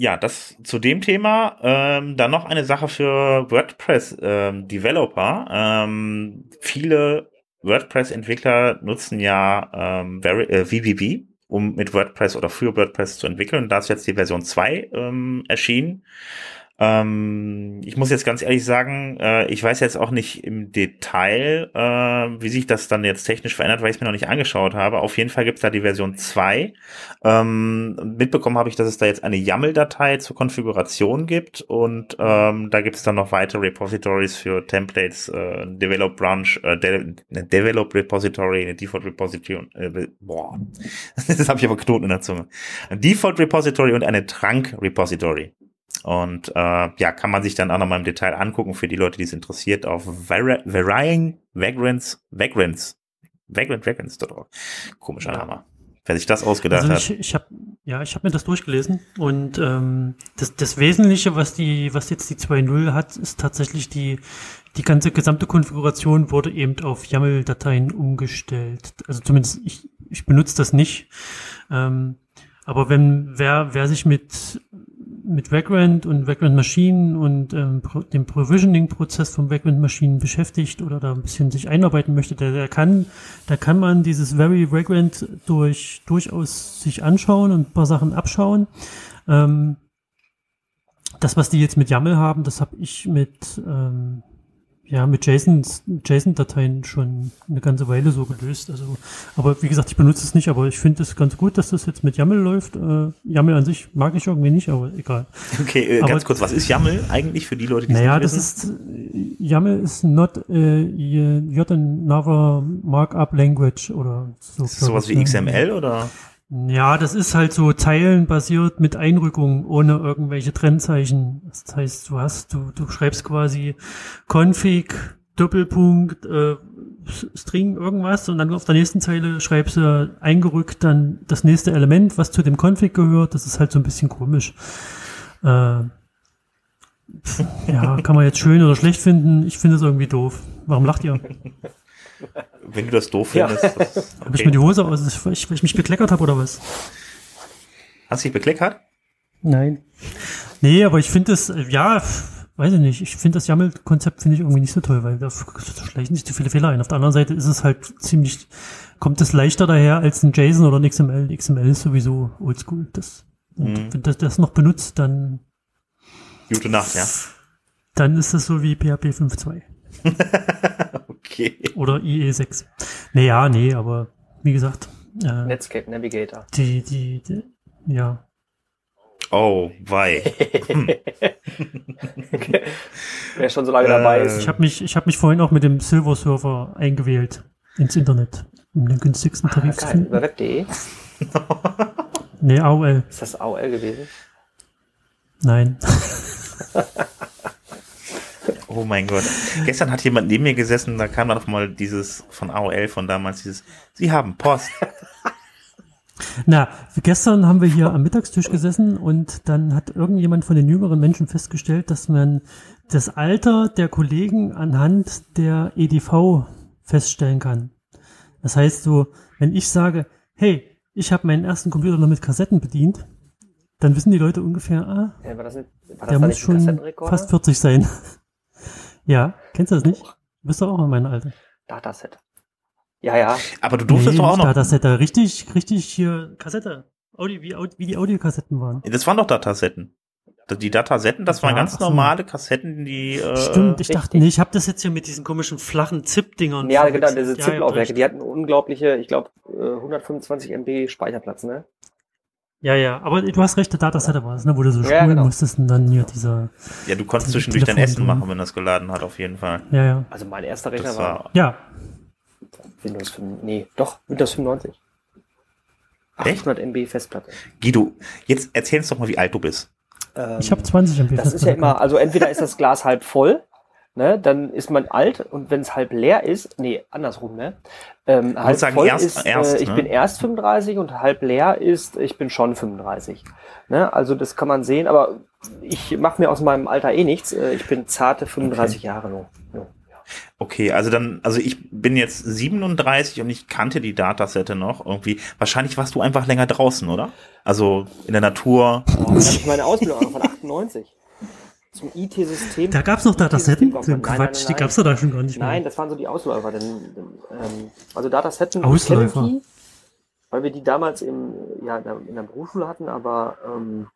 ja, das zu dem Thema. Ähm, dann noch eine Sache für WordPress-Developer. Ähm, viele WordPress-Entwickler nutzen ja ähm, äh, VBB, um mit WordPress oder für WordPress zu entwickeln. Da ist jetzt die Version 2 ähm, erschienen. Ähm, ich muss jetzt ganz ehrlich sagen, äh, ich weiß jetzt auch nicht im Detail, äh, wie sich das dann jetzt technisch verändert, weil ich es mir noch nicht angeschaut habe. Auf jeden Fall gibt es da die Version 2. Ähm, mitbekommen habe ich, dass es da jetzt eine YAML-Datei zur Konfiguration gibt und ähm, da gibt es dann noch weitere Repositories für Templates, äh, Develop Branch, äh, De eine Develop Repository, eine Default Repository und äh, boah, das habe ich aber Knoten in der Zunge. Ein Default Repository und eine Trunk Repository. Und äh, ja, kann man sich dann auch nochmal im Detail angucken für die Leute, die es interessiert, auf Varying Vagrants, Vagrants, Vagrant Vagrants.org. Komischer. Name. Wer sich das ausgedacht Also hat. ich, ich habe ja, ich habe mir das durchgelesen und ähm, das, das Wesentliche, was die, was jetzt die 2.0 hat, ist tatsächlich die die ganze gesamte Konfiguration wurde eben auf YAML-Dateien umgestellt. Also zumindest ich, ich benutze das nicht. Ähm, aber wenn wer wer sich mit mit Vagrant und Vagrant Maschinen und ähm, Pro- dem Provisioning-Prozess von Vagrant Maschinen beschäftigt oder da ein bisschen sich einarbeiten möchte, der, der kann, da kann man dieses Very Vagrant durch, durchaus sich anschauen und ein paar Sachen abschauen. Ähm, das, was die jetzt mit YAML haben, das habe ich mit, ähm, ja, mit JSON, JSON-Dateien schon eine ganze Weile so gelöst. Also, aber wie gesagt, ich benutze es nicht, aber ich finde es ganz gut, dass das jetzt mit YAML läuft. Äh, YAML an sich mag ich irgendwie nicht, aber egal. Okay, äh, ganz aber- kurz, was ist YAML eigentlich für die Leute, die es Naja, nicht das wissen? ist, äh, YAML ist not äh, yet another markup language oder so. ist das sowas wie ne? XML oder? Ja, das ist halt so zeilenbasiert mit Einrückung ohne irgendwelche Trennzeichen. Das heißt, du hast, du, du schreibst quasi Config, Doppelpunkt, äh, String irgendwas und dann auf der nächsten Zeile schreibst du eingerückt dann das nächste Element, was zu dem Config gehört. Das ist halt so ein bisschen komisch. Äh, ja, kann man jetzt schön oder schlecht finden. Ich finde es irgendwie doof. Warum lacht ihr? Wenn du das doof Ja. findest. Das, Habe ich mir die Hose aus, weil ich, weil ich mich bekleckert habe oder was? Hast du dich bekleckert? Nein. Nee, aber ich finde das, äh, ja, weiß ich nicht. Ich finde das YAML-Konzept finde ich irgendwie nicht so toll, weil da schleichen sich zu viele Fehler ein. Auf der anderen Seite ist es halt ziemlich, kommt es leichter daher als ein JSON oder ein XML. XML ist sowieso oldschool. Das, und Mhm. wenn das, das noch benutzt, dann, Gute Nacht, ja. dann ist das so wie PHP 5.2 Okay. oder IE6. Naja, nee, aber wie gesagt, äh, Netscape Navigator. die, die, die, ja, Oh, wei. Wer schon so lange dabei Äh, ist. Ich habe mich, ich habe mich vorhin auch mit dem Silver Server eingewählt ins Internet, um den günstigsten Ah, Tarif zu geil. finden. Über web.de. Nee, AOL. Ist das AOL gewesen? Nein. Oh mein Gott. Gestern hat jemand neben mir gesessen, da kam dann noch mal dieses von AOL von damals, dieses, Sie haben Post. Na, gestern haben wir hier am Mittagstisch gesessen und dann hat irgendjemand von den jüngeren Menschen festgestellt, dass man das Alter der Kollegen anhand der EDV feststellen kann. Das heißt so, wenn ich sage, hey, ich habe meinen ersten Computer noch mit Kassetten bedient, dann wissen die Leute ungefähr, ah, Ja, war das nicht, war das der da muss schon fast 40 sein. Ja, kennst du das nicht? Du bist doch auch in meinem Alter. Dataset. Ja, ja. Aber du durftest doch auch noch. Datasetter, richtig, richtig hier Kassette. Audio, wie, wie die Audiokassetten waren. Das waren doch Datasetten. Die Datasetten, das waren Ja, ganz ach so. normale Kassetten, die. Äh, Stimmt, ich dachte, nee, ich habe das jetzt hier mit diesen komischen flachen Zip-Dingern. Ja, genau, diese Ja, ZIP-Laufwerke, ja, die hatten unglaubliche, ich glaube, 125 MB Speicherplatz, ne? Ja, ja, aber du hast recht, der Dataset war es, ne, wo du so Ja, spulen genau. musstest und dann hier dieser, ja, du konntest zwischendurch dein Essen machen, wenn das geladen hat, auf jeden Fall. ja, ja. Also mein erster Rechner Das war war. Ja, Windows 5, nee, doch, Windows 95. Echt? 800 MB Festplatte. Guido, jetzt erzähl uns doch mal, wie alt du bist. Ähm, ich habe 20 MB. Das ist ja Festplatte immer, also entweder ist das Glas halb voll, ne, dann ist man alt und wenn es halb leer ist, nee, andersrum, ne? Ähm, halb sagen, voll erst- ist, erst, äh, ich ne? bin erst 35 und halb leer ist, ich bin schon 35. Ne? Also das kann man sehen, aber ich mache mir aus meinem Alter eh nichts. Äh, Ich bin zarte 35 Jahre nur. Ja. Okay, also dann, also ich bin jetzt 37 und ich kannte die Datasette noch irgendwie. Wahrscheinlich warst du einfach länger draußen, oder? Also in der Natur. Boah, dann hab ich meine Ausbildung von 98 zum IT-System. Da gab's noch Datasetten? IT-System- Quatsch, Nein, nein, die nein. gab's doch da schon gar nicht mehr. Nein, das waren so die Ausläufer. Denn, ähm, also Datasetten, Ausläufer. die, weil wir die damals im, ja, in der, Berufsschule hatten, aber ähm,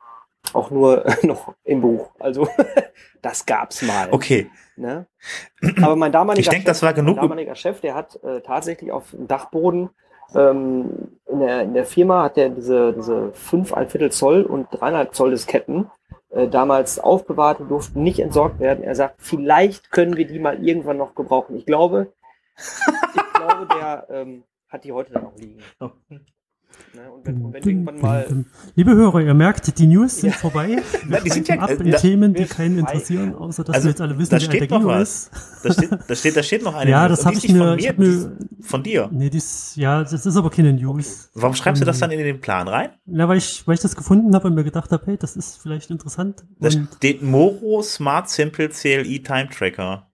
auch nur noch im Buch. Also das gab's mal. Okay, Ne? Aber mein damaliger, Ich denk, das war genug- mein damaliger Chef, der hat äh, tatsächlich auf dem Dachboden ähm, in, der, in der Firma hat er diese, diese 5 Viertel Zoll und 3,5 Zoll Disketten äh, damals aufbewahrt und durften nicht entsorgt werden. Er sagt, vielleicht können wir die mal irgendwann noch gebrauchen. Ich glaube, ich glaube, der ähm, hat die heute dann auch liegen. Ne? Und wenn, wenn irgendwann mal Liebe Hörer, ihr merkt, die News sind Ja. vorbei. Wir Na, die sind ja- ab äh, in da- Themen, die keinen schweifen interessieren, außer dass Also, wir jetzt alle wissen, da wer steht der noch was. ist. da steht, da steht, da steht noch eine Ja, News. das habe ich mir, von mir, hab mir, von dir. nee, dies, ja, das ist aber keine News. Warum schreibst du das dann in den Plan rein? Na, weil ich, weil ich das gefunden habe und mir gedacht habe, hey, das ist vielleicht interessant. Da Und, steht Moro Smart Simple CLI Time Tracker.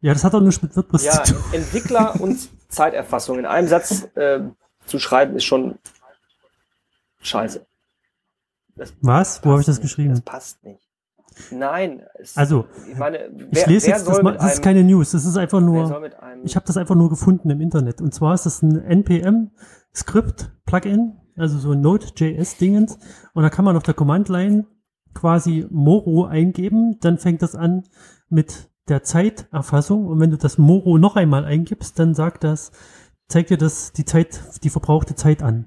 ja, das hat auch nichts mit WordPress ja, zu tun. Entwickler und Zeiterfassung in einem Satz ähm, zu schreiben, ist schon scheiße. Das Was? Wo habe ich das passt nicht. geschrieben? Das passt nicht. Nein. Es, Also, ich meine, Ich wer, lese wer jetzt, das, mal- das ist keine News, das ist einfach nur, ich habe das einfach nur gefunden im Internet. Und zwar ist das ein NPM-Skript-Plugin, also so ein Node.js-Dingens. Und da kann man auf der Command-Line quasi Moro eingeben, dann fängt das an mit der Zeiterfassung. Und wenn du das Moro noch einmal eingibst, dann sagt das, zeigt dir das die Zeit, die verbrauchte Zeit an.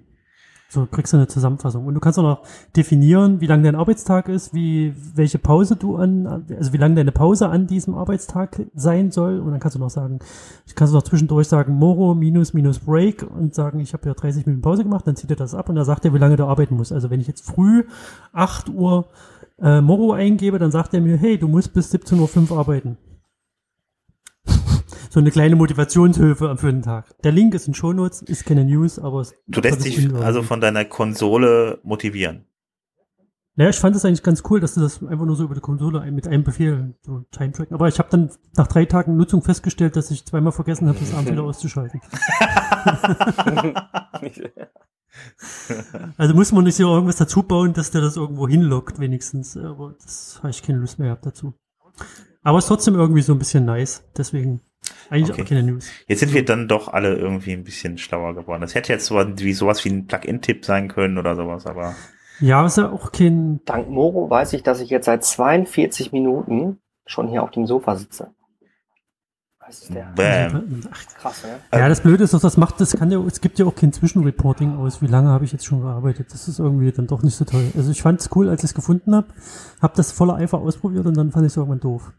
So kriegst du eine Zusammenfassung. Und du kannst auch noch definieren, wie lang dein Arbeitstag ist, wie, welche Pause du an, also wie lang deine Pause an diesem Arbeitstag sein soll. Und dann kannst du noch sagen, ich kann noch zwischendurch sagen, Moro minus minus Break und sagen, ich habe ja 30 Minuten Pause gemacht, dann zieht er das ab und dann sagt er, wie lange du arbeiten musst. Also wenn ich jetzt früh 8 Uhr äh, Moro eingebe, dann sagt er mir, hey, du musst bis 17.05 Uhr arbeiten. So eine kleine Motivationshilfe für den Tag. Der Link ist in Shownotes, ist keine News, aber es Du lässt dich also von deiner Konsole motivieren. Naja, ich fand es eigentlich ganz cool, dass du das einfach nur so über die Konsole ein- mit einem Befehl so Time tracken. Aber ich habe dann nach drei Tagen Nutzung festgestellt, dass ich zweimal vergessen habe, das abends wieder auszuschalten. Also muss man nicht so irgendwas dazu bauen, dass der das irgendwo hinlockt, wenigstens. Aber das habe ich keine Lust mehr gehabt dazu. Aber es ist trotzdem irgendwie so ein bisschen nice. Deswegen eigentlich Okay. auch keine News. Jetzt sind wir dann doch alle irgendwie ein bisschen schlauer geworden. Das hätte jetzt so wie sowas wie ein Plugin-Tipp sein können oder sowas, aber Ja, ist ja auch kein. dank Moro weiß ich, dass ich jetzt seit 42 Minuten schon hier auf dem Sofa sitze. Das ist der bam. Ach, krass, ne? Ja, das Blöde ist doch, das macht, das kann ja, es gibt ja auch kein Zwischenreporting aus, wie lange habe ich jetzt schon gearbeitet. Das ist irgendwie dann doch nicht so toll. Also ich fand es cool, als ich es gefunden habe, habe das voller Eifer ausprobiert und dann fand ich es irgendwann doof.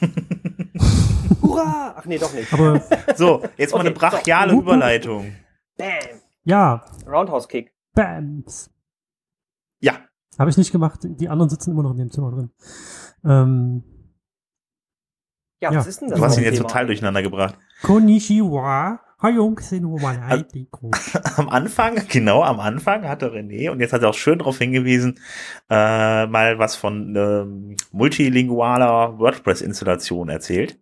Hurra! Ach nee, doch nicht. Aber So, jetzt mal Okay, eine brachiale so. Überleitung. Bam! ja, Roundhouse Kick. Bams. Ja, Habe ich nicht gemacht. Die anderen sitzen immer noch in dem Zimmer drin. Ähm, Ja, Ja. was ist denn das? du hast ihn jetzt Thema? total durcheinander gebracht. Konnichiwa. Am Anfang, genau am Anfang hatte René, und jetzt hat er auch schön darauf hingewiesen, äh, mal was von ähm, multilingualer WordPress-Installation erzählt.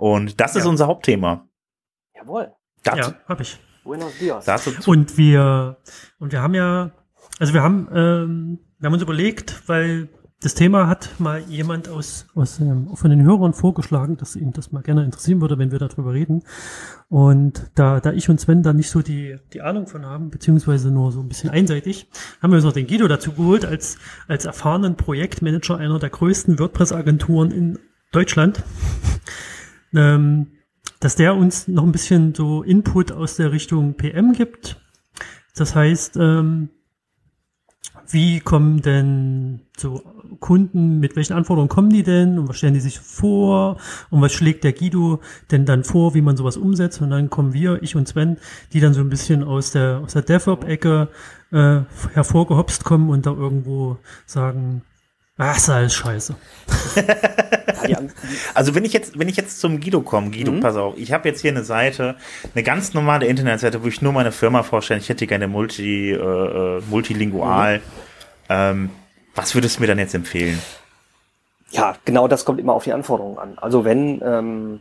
Und das ist Ja. unser Hauptthema. Jawohl. Dazu, Ja, habe ich. Buenos dias. Und wir, und wir haben ja, also wir haben, ähm, wir haben uns überlegt, weil das Thema hat mal jemand aus, aus ähm, von den Hörern vorgeschlagen, dass ihm das mal gerne interessieren würde, wenn wir darüber reden. Und da, da ich und Sven da nicht so die, die Ahnung von haben, beziehungsweise nur so ein bisschen einseitig, haben wir uns noch den Guido dazu geholt, als, als erfahrenen Projektmanager einer der größten WordPress-Agenturen in Deutschland. Ähm, dass der uns noch ein bisschen so Input aus der Richtung PM gibt. Das heißt, ähm, wie kommen denn so Kunden, mit welchen Anforderungen kommen die denn und was stellen die sich vor und was schlägt der Guido denn dann vor, wie man sowas umsetzt und dann kommen wir, ich und Sven, die dann so ein bisschen aus der, aus der DevOps-Ecke äh, hervorgehopst kommen und da irgendwo sagen, ah, ist alles scheiße. also wenn ich jetzt, wenn ich jetzt zum Guido komme, Guido, mhm. pass auf, ich habe jetzt hier eine Seite, eine ganz normale Internetseite, wo ich nur meine Firma vorstelle. Ich hätte gerne multi, äh, äh, multilingual. Mhm. Ähm, was würdest du mir dann jetzt empfehlen? Ja, genau das kommt immer auf die Anforderungen an. Also wenn ähm,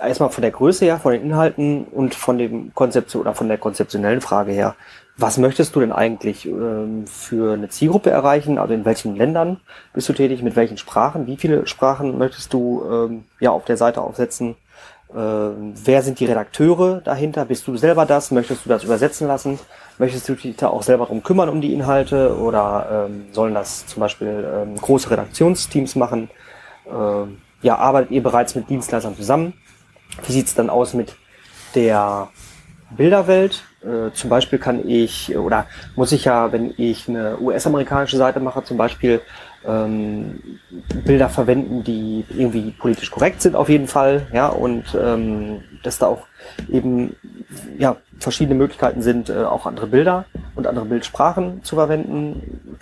erstmal von der Größe her, von den Inhalten und von dem Konzept oder von der konzeptionellen Frage her, was möchtest du denn eigentlich ähm, für eine Zielgruppe erreichen? Also in welchen Ländern bist du tätig? Mit welchen Sprachen? Wie viele Sprachen möchtest du ähm, ja auf der Seite aufsetzen? Ähm, wer sind die Redakteure dahinter? Bist du selber das? Möchtest du das übersetzen lassen? Möchtest du dich da auch selber drum kümmern um die Inhalte? Oder ähm, sollen das zum Beispiel ähm, große Redaktionsteams machen? Ähm, ja, arbeitet ihr bereits mit Dienstleistern zusammen? Wie sieht's dann aus mit der Bilderwelt? Äh, zum Beispiel kann ich oder muss ich ja, wenn ich eine US-amerikanische Seite mache, zum Beispiel ähm, Bilder verwenden, die irgendwie politisch korrekt sind auf jeden Fall, ja, und ähm, dass da auch eben ja verschiedene Möglichkeiten sind, äh, auch andere Bilder und andere Bildsprachen zu verwenden.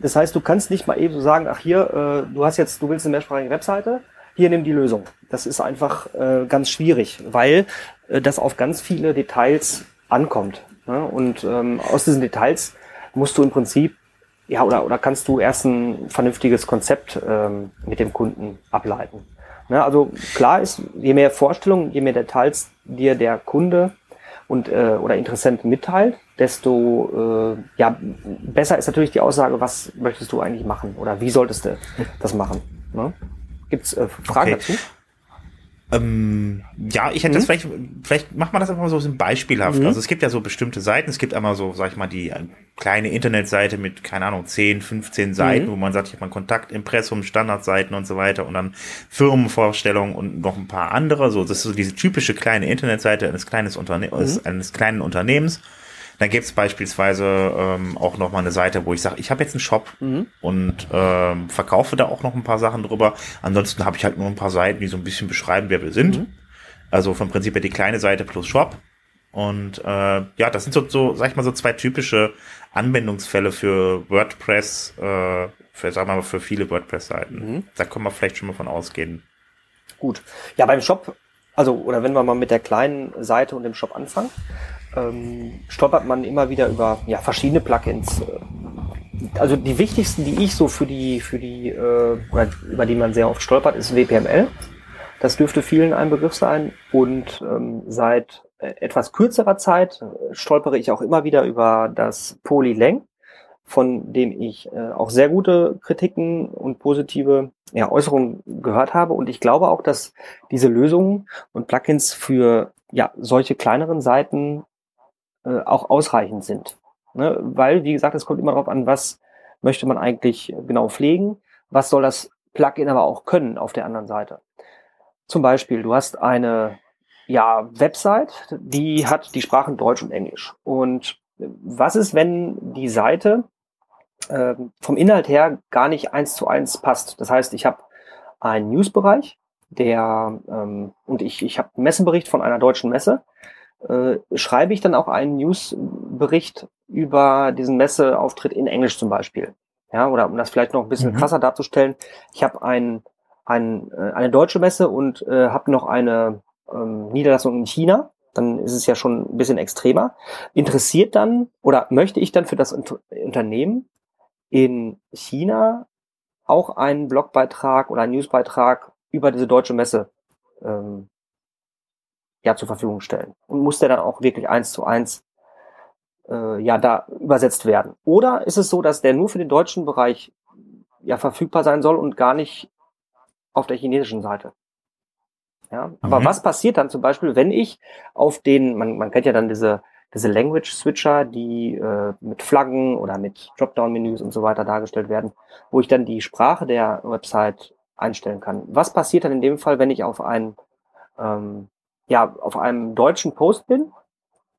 Das heißt, du kannst nicht mal eben so sagen, ach hier, äh, du hast jetzt, du willst eine mehrsprachige Webseite, hier nimm die Lösung. Das ist einfach äh, ganz schwierig, weil äh, das auf ganz viele Details ankommt. Ne? Und ähm, aus diesen Details musst du im Prinzip, ja, oder, oder kannst du erst ein vernünftiges Konzept ähm, mit dem Kunden ableiten. Ne? Also klar ist, je mehr Vorstellungen, je mehr Details dir der Kunde und äh, oder Interessent mitteilt, desto äh, ja, besser ist natürlich die Aussage, was möchtest du eigentlich machen oder wie solltest du das machen. Ne? Gibt es äh, Fragen okay. dazu? Ähm, ja, ich hätte mhm. das vielleicht, vielleicht macht man das einfach mal so ein beispielhaft. Mhm. Also es gibt ja so bestimmte Seiten, es gibt einmal so, sag ich mal, die äh, kleine Internetseite mit, keine Ahnung, 10, 15 Seiten, mhm. wo man sagt, ich habe mal Kontakt, Impressum, Standardseiten und so weiter und dann Firmenvorstellungen und noch ein paar andere. So, das ist so diese typische kleine Internetseite eines, kleines Unterne mhm. eines kleinen Unternehmens. Dann gibt es beispielsweise ähm, auch noch mal eine Seite, wo ich sage, ich habe jetzt einen Shop mhm. und ähm, verkaufe da auch noch ein paar Sachen drüber. Ansonsten habe ich halt nur ein paar Seiten, die so ein bisschen beschreiben, wer wir sind. Mhm. Also vom Prinzip her die kleine Seite plus Shop. Und äh, ja, das sind so, so, sag ich mal, so zwei typische Anwendungsfälle für WordPress, äh, für, sagen wir mal, für viele WordPress-Seiten. Mhm. Da können wir vielleicht schon mal von ausgehen. Gut. Ja, beim Shop, also, oder wenn wir mal mit der kleinen Seite und dem Shop anfangen, ähm, stolpert man immer wieder über ja, verschiedene Plugins. Also die wichtigsten, die ich so für die, für die, äh, über die man sehr oft stolpert, ist WPML. Das dürfte vielen ein Begriff sein. Und ähm, seit äh, etwas kürzerer Zeit äh, stolpere ich auch immer wieder über das Polylang, von dem ich äh, auch sehr gute Kritiken und positive ja, Äußerungen gehört habe. Und ich glaube auch, dass diese Lösungen und Plugins für ja, solche kleineren Seiten äh, auch ausreichend sind. Ne? Weil, wie gesagt, es kommt immer darauf an, was möchte man eigentlich genau pflegen, was soll das Plugin aber auch können auf der anderen Seite. Zum Beispiel, du hast eine ja, Website, die hat die Sprachen Deutsch und Englisch. Und was ist, wenn die Seite äh, vom Inhalt her gar nicht eins zu eins passt? Das heißt, ich habe einen Newsbereich, der ähm, und ich, ich habe einen Messenbericht von einer deutschen Messe äh, schreibe ich dann auch einen Newsbericht über diesen Messeauftritt in Englisch zum Beispiel. Ja, oder um das vielleicht noch ein bisschen mhm. krasser darzustellen, ich habe ein, ein, äh, eine deutsche Messe und äh, habe noch eine ähm, Niederlassung in China, dann ist es ja schon ein bisschen extremer. Interessiert dann oder möchte ich dann für das Unter Unternehmen in China auch einen Blogbeitrag oder einen Newsbeitrag über diese deutsche Messe ähm, ja zur Verfügung stellen. Und muss der dann auch wirklich eins zu eins äh, ja da übersetzt werden? Oder ist es so, dass der nur für den deutschen Bereich ja verfügbar sein soll und gar nicht auf der chinesischen Seite. Ja, aber Mhm. was passiert dann zum Beispiel, wenn ich auf den, man, man kennt ja dann diese, diese Language Switcher, die äh, mit Flaggen oder mit Dropdown-Menüs und so weiter dargestellt werden, wo ich dann die Sprache der Website einstellen kann. Was passiert dann in dem Fall, wenn ich auf einen, ähm, ja, auf einem deutschen Post bin,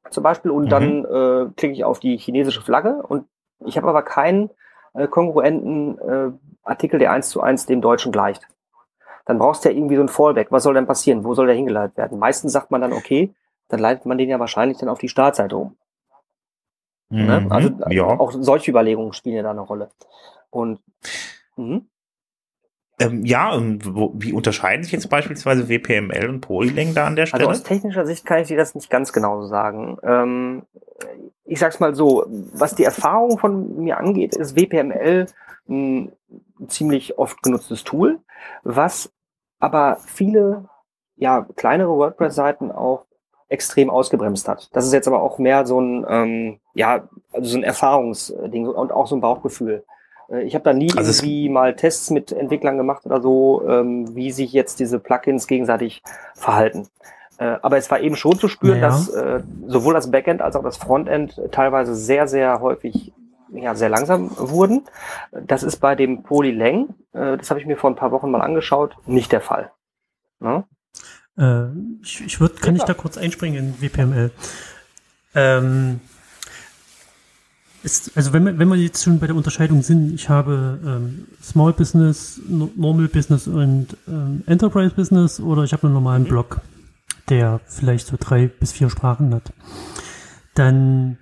zum Beispiel, und Mhm. dann äh, klicke ich auf die chinesische Flagge und ich habe aber keinen äh, kongruenten äh, Artikel, der eins zu eins dem Deutschen gleicht. Dann brauchst du ja irgendwie so ein Fallback. Was soll denn passieren? Wo soll der hingeleitet werden? Meistens sagt man dann, okay, dann leitet man den ja wahrscheinlich dann auf die Startseite um. Ne? Mhm. Also ja. auch solche Überlegungen spielen ja da eine Rolle. Und mhm. Ähm, ja, und wo, wie unterscheiden sich jetzt beispielsweise WPML und Polylang da an der Also Stelle? aus technischer Sicht kann ich dir das nicht ganz genau sagen. Ähm, ich sag's mal so, was die Erfahrung von mir angeht, ist WPML ein ziemlich oft genutztes Tool, was aber viele ja, kleinere WordPress-Seiten auch extrem ausgebremst hat. Das ist jetzt aber auch mehr so ein, ähm, ja, also so ein Erfahrungsding und auch so ein Bauchgefühl. Äh, Ich habe da nie Also irgendwie mal Tests mit Entwicklern gemacht oder so, ähm, wie sich jetzt diese Plugins gegenseitig verhalten. Äh, aber es war eben schon zu spüren, Naja. dass äh, sowohl das Backend als auch das Frontend teilweise sehr, sehr häufig ja, sehr langsam wurden. Das ist bei dem Polylang, äh, das habe ich mir vor ein paar Wochen mal angeschaut, nicht der Fall. Ne? Äh, ich ich würde, kann Ja, ich da kurz einspringen in WPML? Ähm, ist, also wenn wir, wenn wir jetzt schon bei der Unterscheidung sind, ich habe ähm, Small Business, No- Normal Business und ähm, Enterprise Business oder ich habe einen normalen Blog, der vielleicht so drei bis vier Sprachen hat. Dann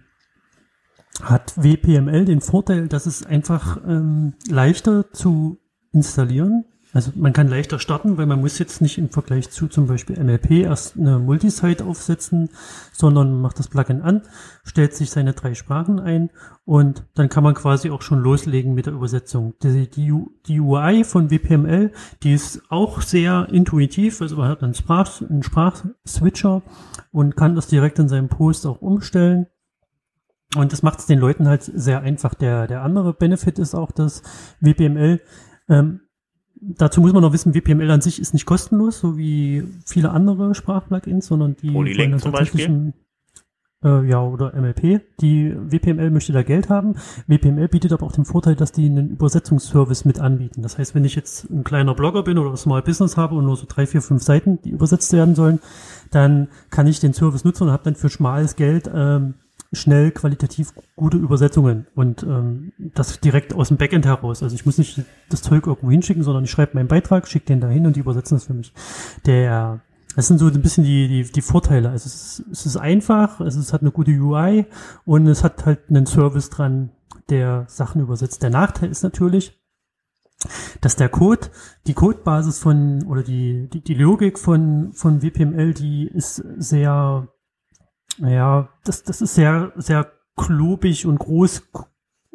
hat WPML den Vorteil, dass es einfach ähm, leichter zu installieren. Also man kann leichter starten, weil man muss jetzt nicht im Vergleich zu zum Beispiel MLP erst eine Multisite aufsetzen, sondern man macht das Plugin an, stellt sich seine drei Sprachen ein und dann kann man quasi auch schon loslegen mit der Übersetzung. Die, die, die UI von WPML, die ist auch sehr intuitiv, also man hat einen, Sprach, einen Sprachswitcher und kann das direkt in seinem Post auch umstellen. Und das macht es den Leuten halt sehr einfach. Der, der andere Benefit ist auch, dass WPML, ähm, dazu muss man noch wissen, WPML an sich ist nicht kostenlos, so wie viele andere Sprachplugins, sondern die dann zum Beispiel? ein- äh, ja, oder MLP. Die WPML möchte da Geld haben. WPML bietet aber auch den Vorteil, dass die einen Übersetzungsservice mit anbieten. Das heißt, wenn ich jetzt ein kleiner Blogger bin oder Small Business habe und nur so drei, vier, fünf Seiten, die übersetzt werden sollen, dann kann ich den Service nutzen und habe dann für schmales Geld ähm, schnell qualitativ gute Übersetzungen und ähm, das direkt aus dem Backend heraus. Also ich muss nicht das Zeug irgendwo hinschicken, sondern ich schreibe meinen Beitrag, schicke den dahin und die übersetzen das für mich. Der das sind so ein bisschen die, die, die Vorteile. Also es ist, es ist einfach, es ist, hat eine gute UI und es hat halt einen Service dran, der Sachen übersetzt. Der Nachteil ist natürlich, dass der Code, die Codebasis von oder die, die, die Logik von, von WPML, die ist sehr, ja, das, das ist sehr, sehr klobig und groß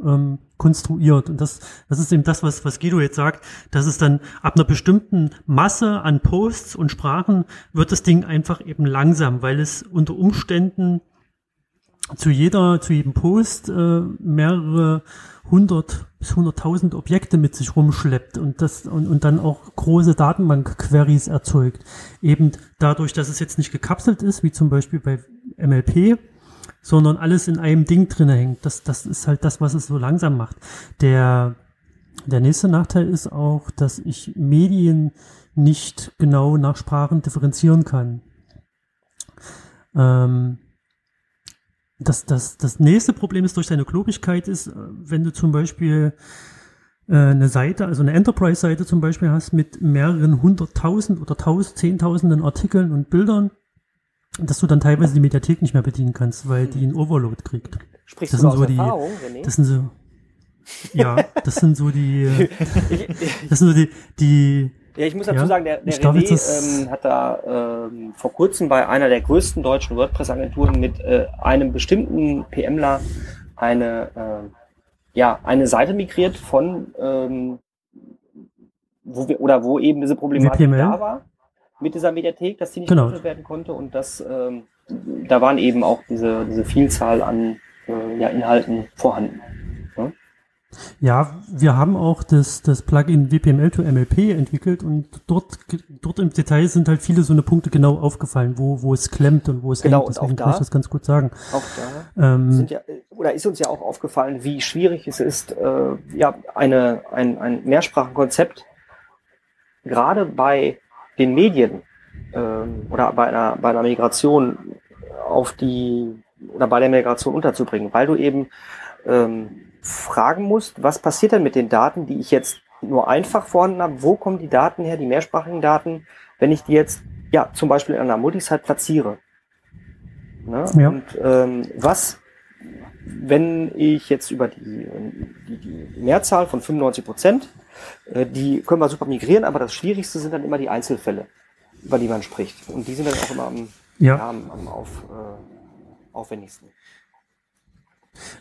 ähm, konstruiert. Und das, das ist eben das, was, was Guido jetzt sagt, dass es dann ab einer bestimmten Masse an Posts und Sprachen wird das Ding einfach eben langsam, weil es unter Umständen zu jeder, zu jedem Post äh, mehrere hundert bis hunderttausend Objekte mit sich rumschleppt und das und, und dann auch große Datenbank-Queries erzeugt. Eben dadurch, dass es jetzt nicht gekapselt ist, wie zum Beispiel bei MLP, sondern alles in einem Ding drinne hängt. Das, das ist halt das, was es so langsam macht. Der, der nächste Nachteil ist auch, dass ich Medien nicht genau nach Sprachen differenzieren kann. Ähm, das, das, das nächste Problem ist durch seine Klobigkeit ist, äh, wenn du zum Beispiel äh, eine Seite, also eine Enterprise-Seite zum Beispiel hast mit mehreren hunderttausend oder tausend, zehntausenden Artikeln und Bildern, dass du dann teilweise die Mediathek nicht mehr bedienen kannst, weil die einen Overload kriegt. Sprichst Das du sind aus so die- Erfahrung, René? Das sind so, ja, das sind so die, äh, das sind so die, die, Ja, ich muss dazu Ja, sagen, der, der René ähm, hat da ähm, vor kurzem bei einer der größten deutschen WordPress-Agenturen mit äh, einem bestimmten PMler eine, äh, ja, eine Seite migriert von, ähm, wo wir, oder wo eben diese Problematik WPML? da war mit dieser Mediathek, dass die nicht Genau. geöffnet werden konnte und das, ähm, da waren eben auch diese, diese Vielzahl an äh, ja, Inhalten vorhanden. Ja, wir haben auch das, das Plugin WPML to MLP entwickelt und dort, dort im Detail sind halt viele so eine Punkte genau aufgefallen, wo, wo es klemmt und wo es Genau, hängt. Deswegen auch kann ich da- das ganz gut sagen. Auch da Ähm, sind ja, oder ist uns ja auch aufgefallen, wie schwierig es ist, äh, ja, eine, ein, ein Mehrsprachenkonzept gerade bei den Medien ähm, oder bei einer, bei einer Migration auf die oder bei der Migration unterzubringen, weil du eben ähm, fragen musst, was passiert denn mit den Daten, die ich jetzt nur einfach vorhanden habe, wo kommen die Daten her, die mehrsprachigen Daten, wenn ich die jetzt ja zum Beispiel in einer Multisite platziere. Ne? Ja. Und ähm, was, wenn ich jetzt über die, die, die Mehrzahl von 95 Prozent, äh, die können wir super migrieren, aber das Schwierigste sind dann immer die Einzelfälle, über die man spricht. Und die sind dann auch immer am, ja. ja, am, am auf, äh, aufwendigsten.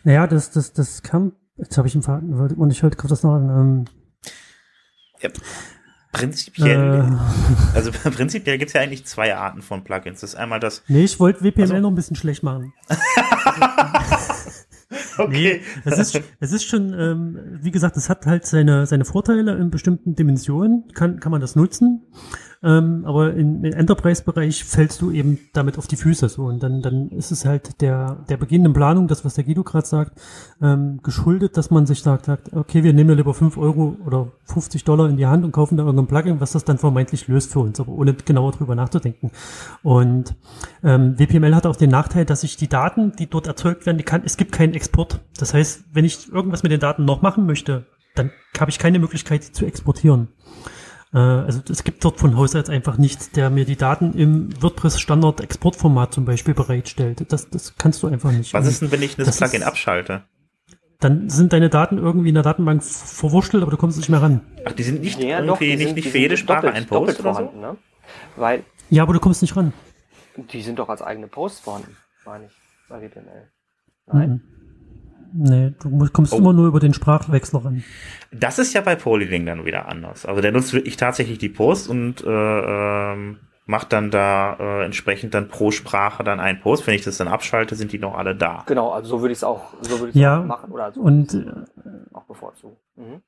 naja, das, das, das kam, jetzt habe ich ihn verraten, und ich heute kommt das noch an. Ähm, Prinzipiell, äh, also prinzipiell gibt es ja eigentlich zwei Arten von Plugins. Das ist einmal das, nee, ich wollte WPML Also- noch ein bisschen schlecht machen. okay, Es ist, es ist schon, ähm, wie gesagt, es hat halt seine, seine Vorteile in bestimmten Dimensionen, kann, kann man das nutzen. Ähm, aber im, Enterprise-Bereich fällst du eben damit auf die Füße so. Und dann, dann ist es halt der, der beginnenden Planung, das, was der Guido gerade sagt, ähm, geschuldet, dass man sich sagt, sagt, okay, wir nehmen ja lieber 5 Euro oder 50 Dollar in die Hand und kaufen da irgendein Plugin, was das dann vermeintlich löst für uns, aber ohne genauer drüber nachzudenken. Und ähm, WPML hat auch den Nachteil, dass ich die Daten, die dort erzeugt werden, die kann, es gibt keinen Export. Das heißt, wenn ich irgendwas mit den Daten noch machen möchte, dann habe ich keine Möglichkeit, die zu exportieren. Äh, also es gibt dort von Haus aus einfach nichts, der mir die Daten im WordPress-Standard-Exportformat zum Beispiel bereitstellt. Das, das kannst du einfach nicht. was ist denn, wenn ich das, das Plugin ist- abschalte? Dann sind deine Daten irgendwie in der Datenbank verwurschtelt, aber du kommst nicht mehr ran. Ach, die sind nicht Ja, doch, irgendwie die nicht, sind, nicht die für jede Sprache doppelt, ein Post oder so? vorhanden, ne? Weil Ja, aber du kommst nicht ran. die sind doch als eigene Posts vorhanden, meine ich, bei WPML. Nein. Mhm. Nee, du kommst Oh. immer nur über den Sprachwechsler ran. Das ist ja bei Polylink dann wieder anders. Also der nutzt wirklich tatsächlich die Post und äh, ähm, macht dann da äh, entsprechend dann pro Sprache dann einen Post. Wenn ich das dann abschalte, sind die noch alle da. Genau, also so würde ich es auch, so würde ich Ja, auch machen oder so Und äh, auch bevorzugen. Mhm.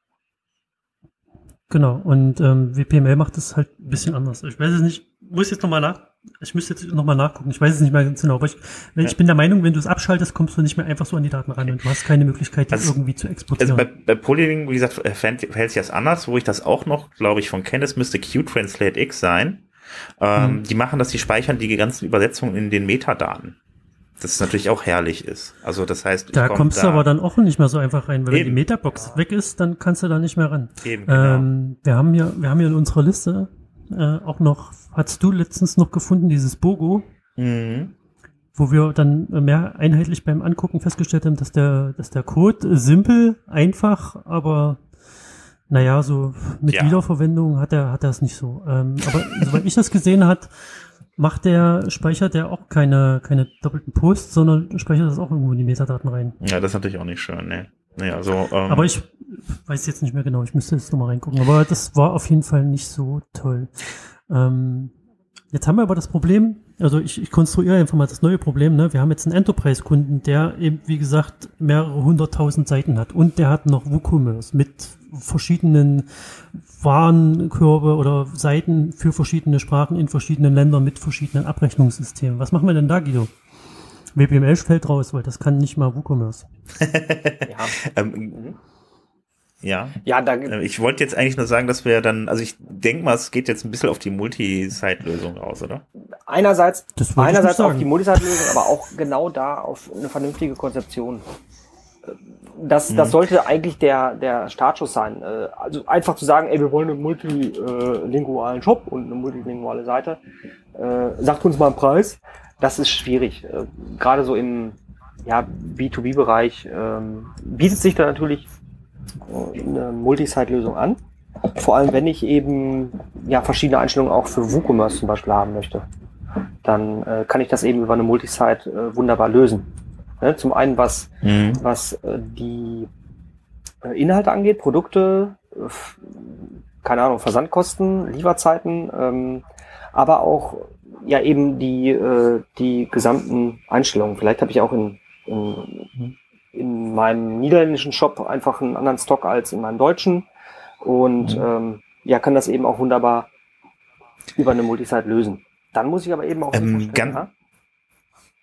Genau, und ähm, WPML macht es halt ein bisschen anders. Ich weiß es nicht, muss jetzt nochmal nach, ich müsste jetzt nochmal nachgucken, ich weiß es nicht mehr ganz genau, aber ich, wenn, Ja. ich bin der Meinung, wenn du es abschaltest, kommst du nicht mehr einfach so an die Daten ran und du hast keine Möglichkeit, die Also- irgendwie zu Also exportieren. bei, bei Polylink, wie gesagt, verhält verhält sich das anders. Wo ich das auch noch, glaube ich, von kenne, es müsste Q-Translate X sein. Ähm, Mhm. Die machen das, die speichern die ganzen Übersetzungen in den Metadaten. Das natürlich auch herrlich ist. Also das heißt, da komm kommst du aber dann auch nicht mehr so einfach rein, weil wenn Eben. die Metabox weg ist, dann kannst du da nicht mehr ran. eben, genau. Ähm, wir haben hier, wir haben hier in unserer Liste äh, auch noch, hast du letztens noch gefunden, dieses Bogo, Mhm. wo wir dann mehr einheitlich beim Angucken festgestellt haben, dass der, dass der Code simpel, einfach, aber naja, so mit Ja. Wiederverwendung hat er, hat er es nicht so. Ähm, aber soweit ich das gesehen hat, macht der, speichert der auch keine, keine doppelten Posts, sondern speichert das auch irgendwo in die Metadaten rein. Ja, das ist natürlich auch nicht schön, ne. Naja, also, ähm, Aber ich weiß jetzt nicht mehr genau, ich müsste jetzt nochmal reingucken. Aber das war auf jeden Fall nicht so toll. Ähm, jetzt haben wir aber das Problem, also ich, ich konstruiere einfach mal das neue Problem, ne? Wir haben jetzt einen Enterprise-Kunden, der eben, wie gesagt, mehrere hunderttausend Seiten hat und der hat noch WooCommerce mit verschiedenen Warenkörbe oder Seiten für verschiedene Sprachen in verschiedenen Ländern mit verschiedenen Abrechnungssystemen. Was machen wir denn da, Guido? WPML fällt raus, weil das kann nicht mal WooCommerce. Ja. ähm, Mhm. Ja. ja, da Äh, Ich wollte jetzt eigentlich nur sagen, dass wir dann, also ich denke mal, es geht jetzt ein bisschen auf die Multi-Site-Lösung raus, oder? einerseits, einerseits auf die Multisite-Lösung, aber auch genau da auf eine vernünftige Konzeption. Das, das sollte eigentlich der, der Startschuss sein. Äh, Also einfach zu sagen, ey, wir wollen einen multilingualen Shop und eine multilinguale Seite. Äh, sagt uns mal einen Preis. Das ist schwierig. Äh, Gerade so im ja, B2B-Bereich ähm, bietet sich da natürlich äh, eine Multisite-Lösung an. Vor allem, wenn ich eben ja verschiedene Einstellungen auch für WooCommerce zum Beispiel haben möchte, dann äh, kann ich das eben über eine Multisite äh, wunderbar lösen. Ne? Zum einen, was, Mhm. was äh, die äh, Inhalte angeht, Produkte, äh, keine Ahnung, Versandkosten, Lieferzeiten, ähm, aber auch ja eben die, äh, die gesamten Einstellungen. Vielleicht habe ich auch in, in, in in meinem niederländischen Shop einfach einen anderen Stock als in meinem deutschen und Mhm. ähm, ja, kann das eben auch wunderbar über eine Multisite lösen. Dann muss ich aber eben auch Ähm, ganz-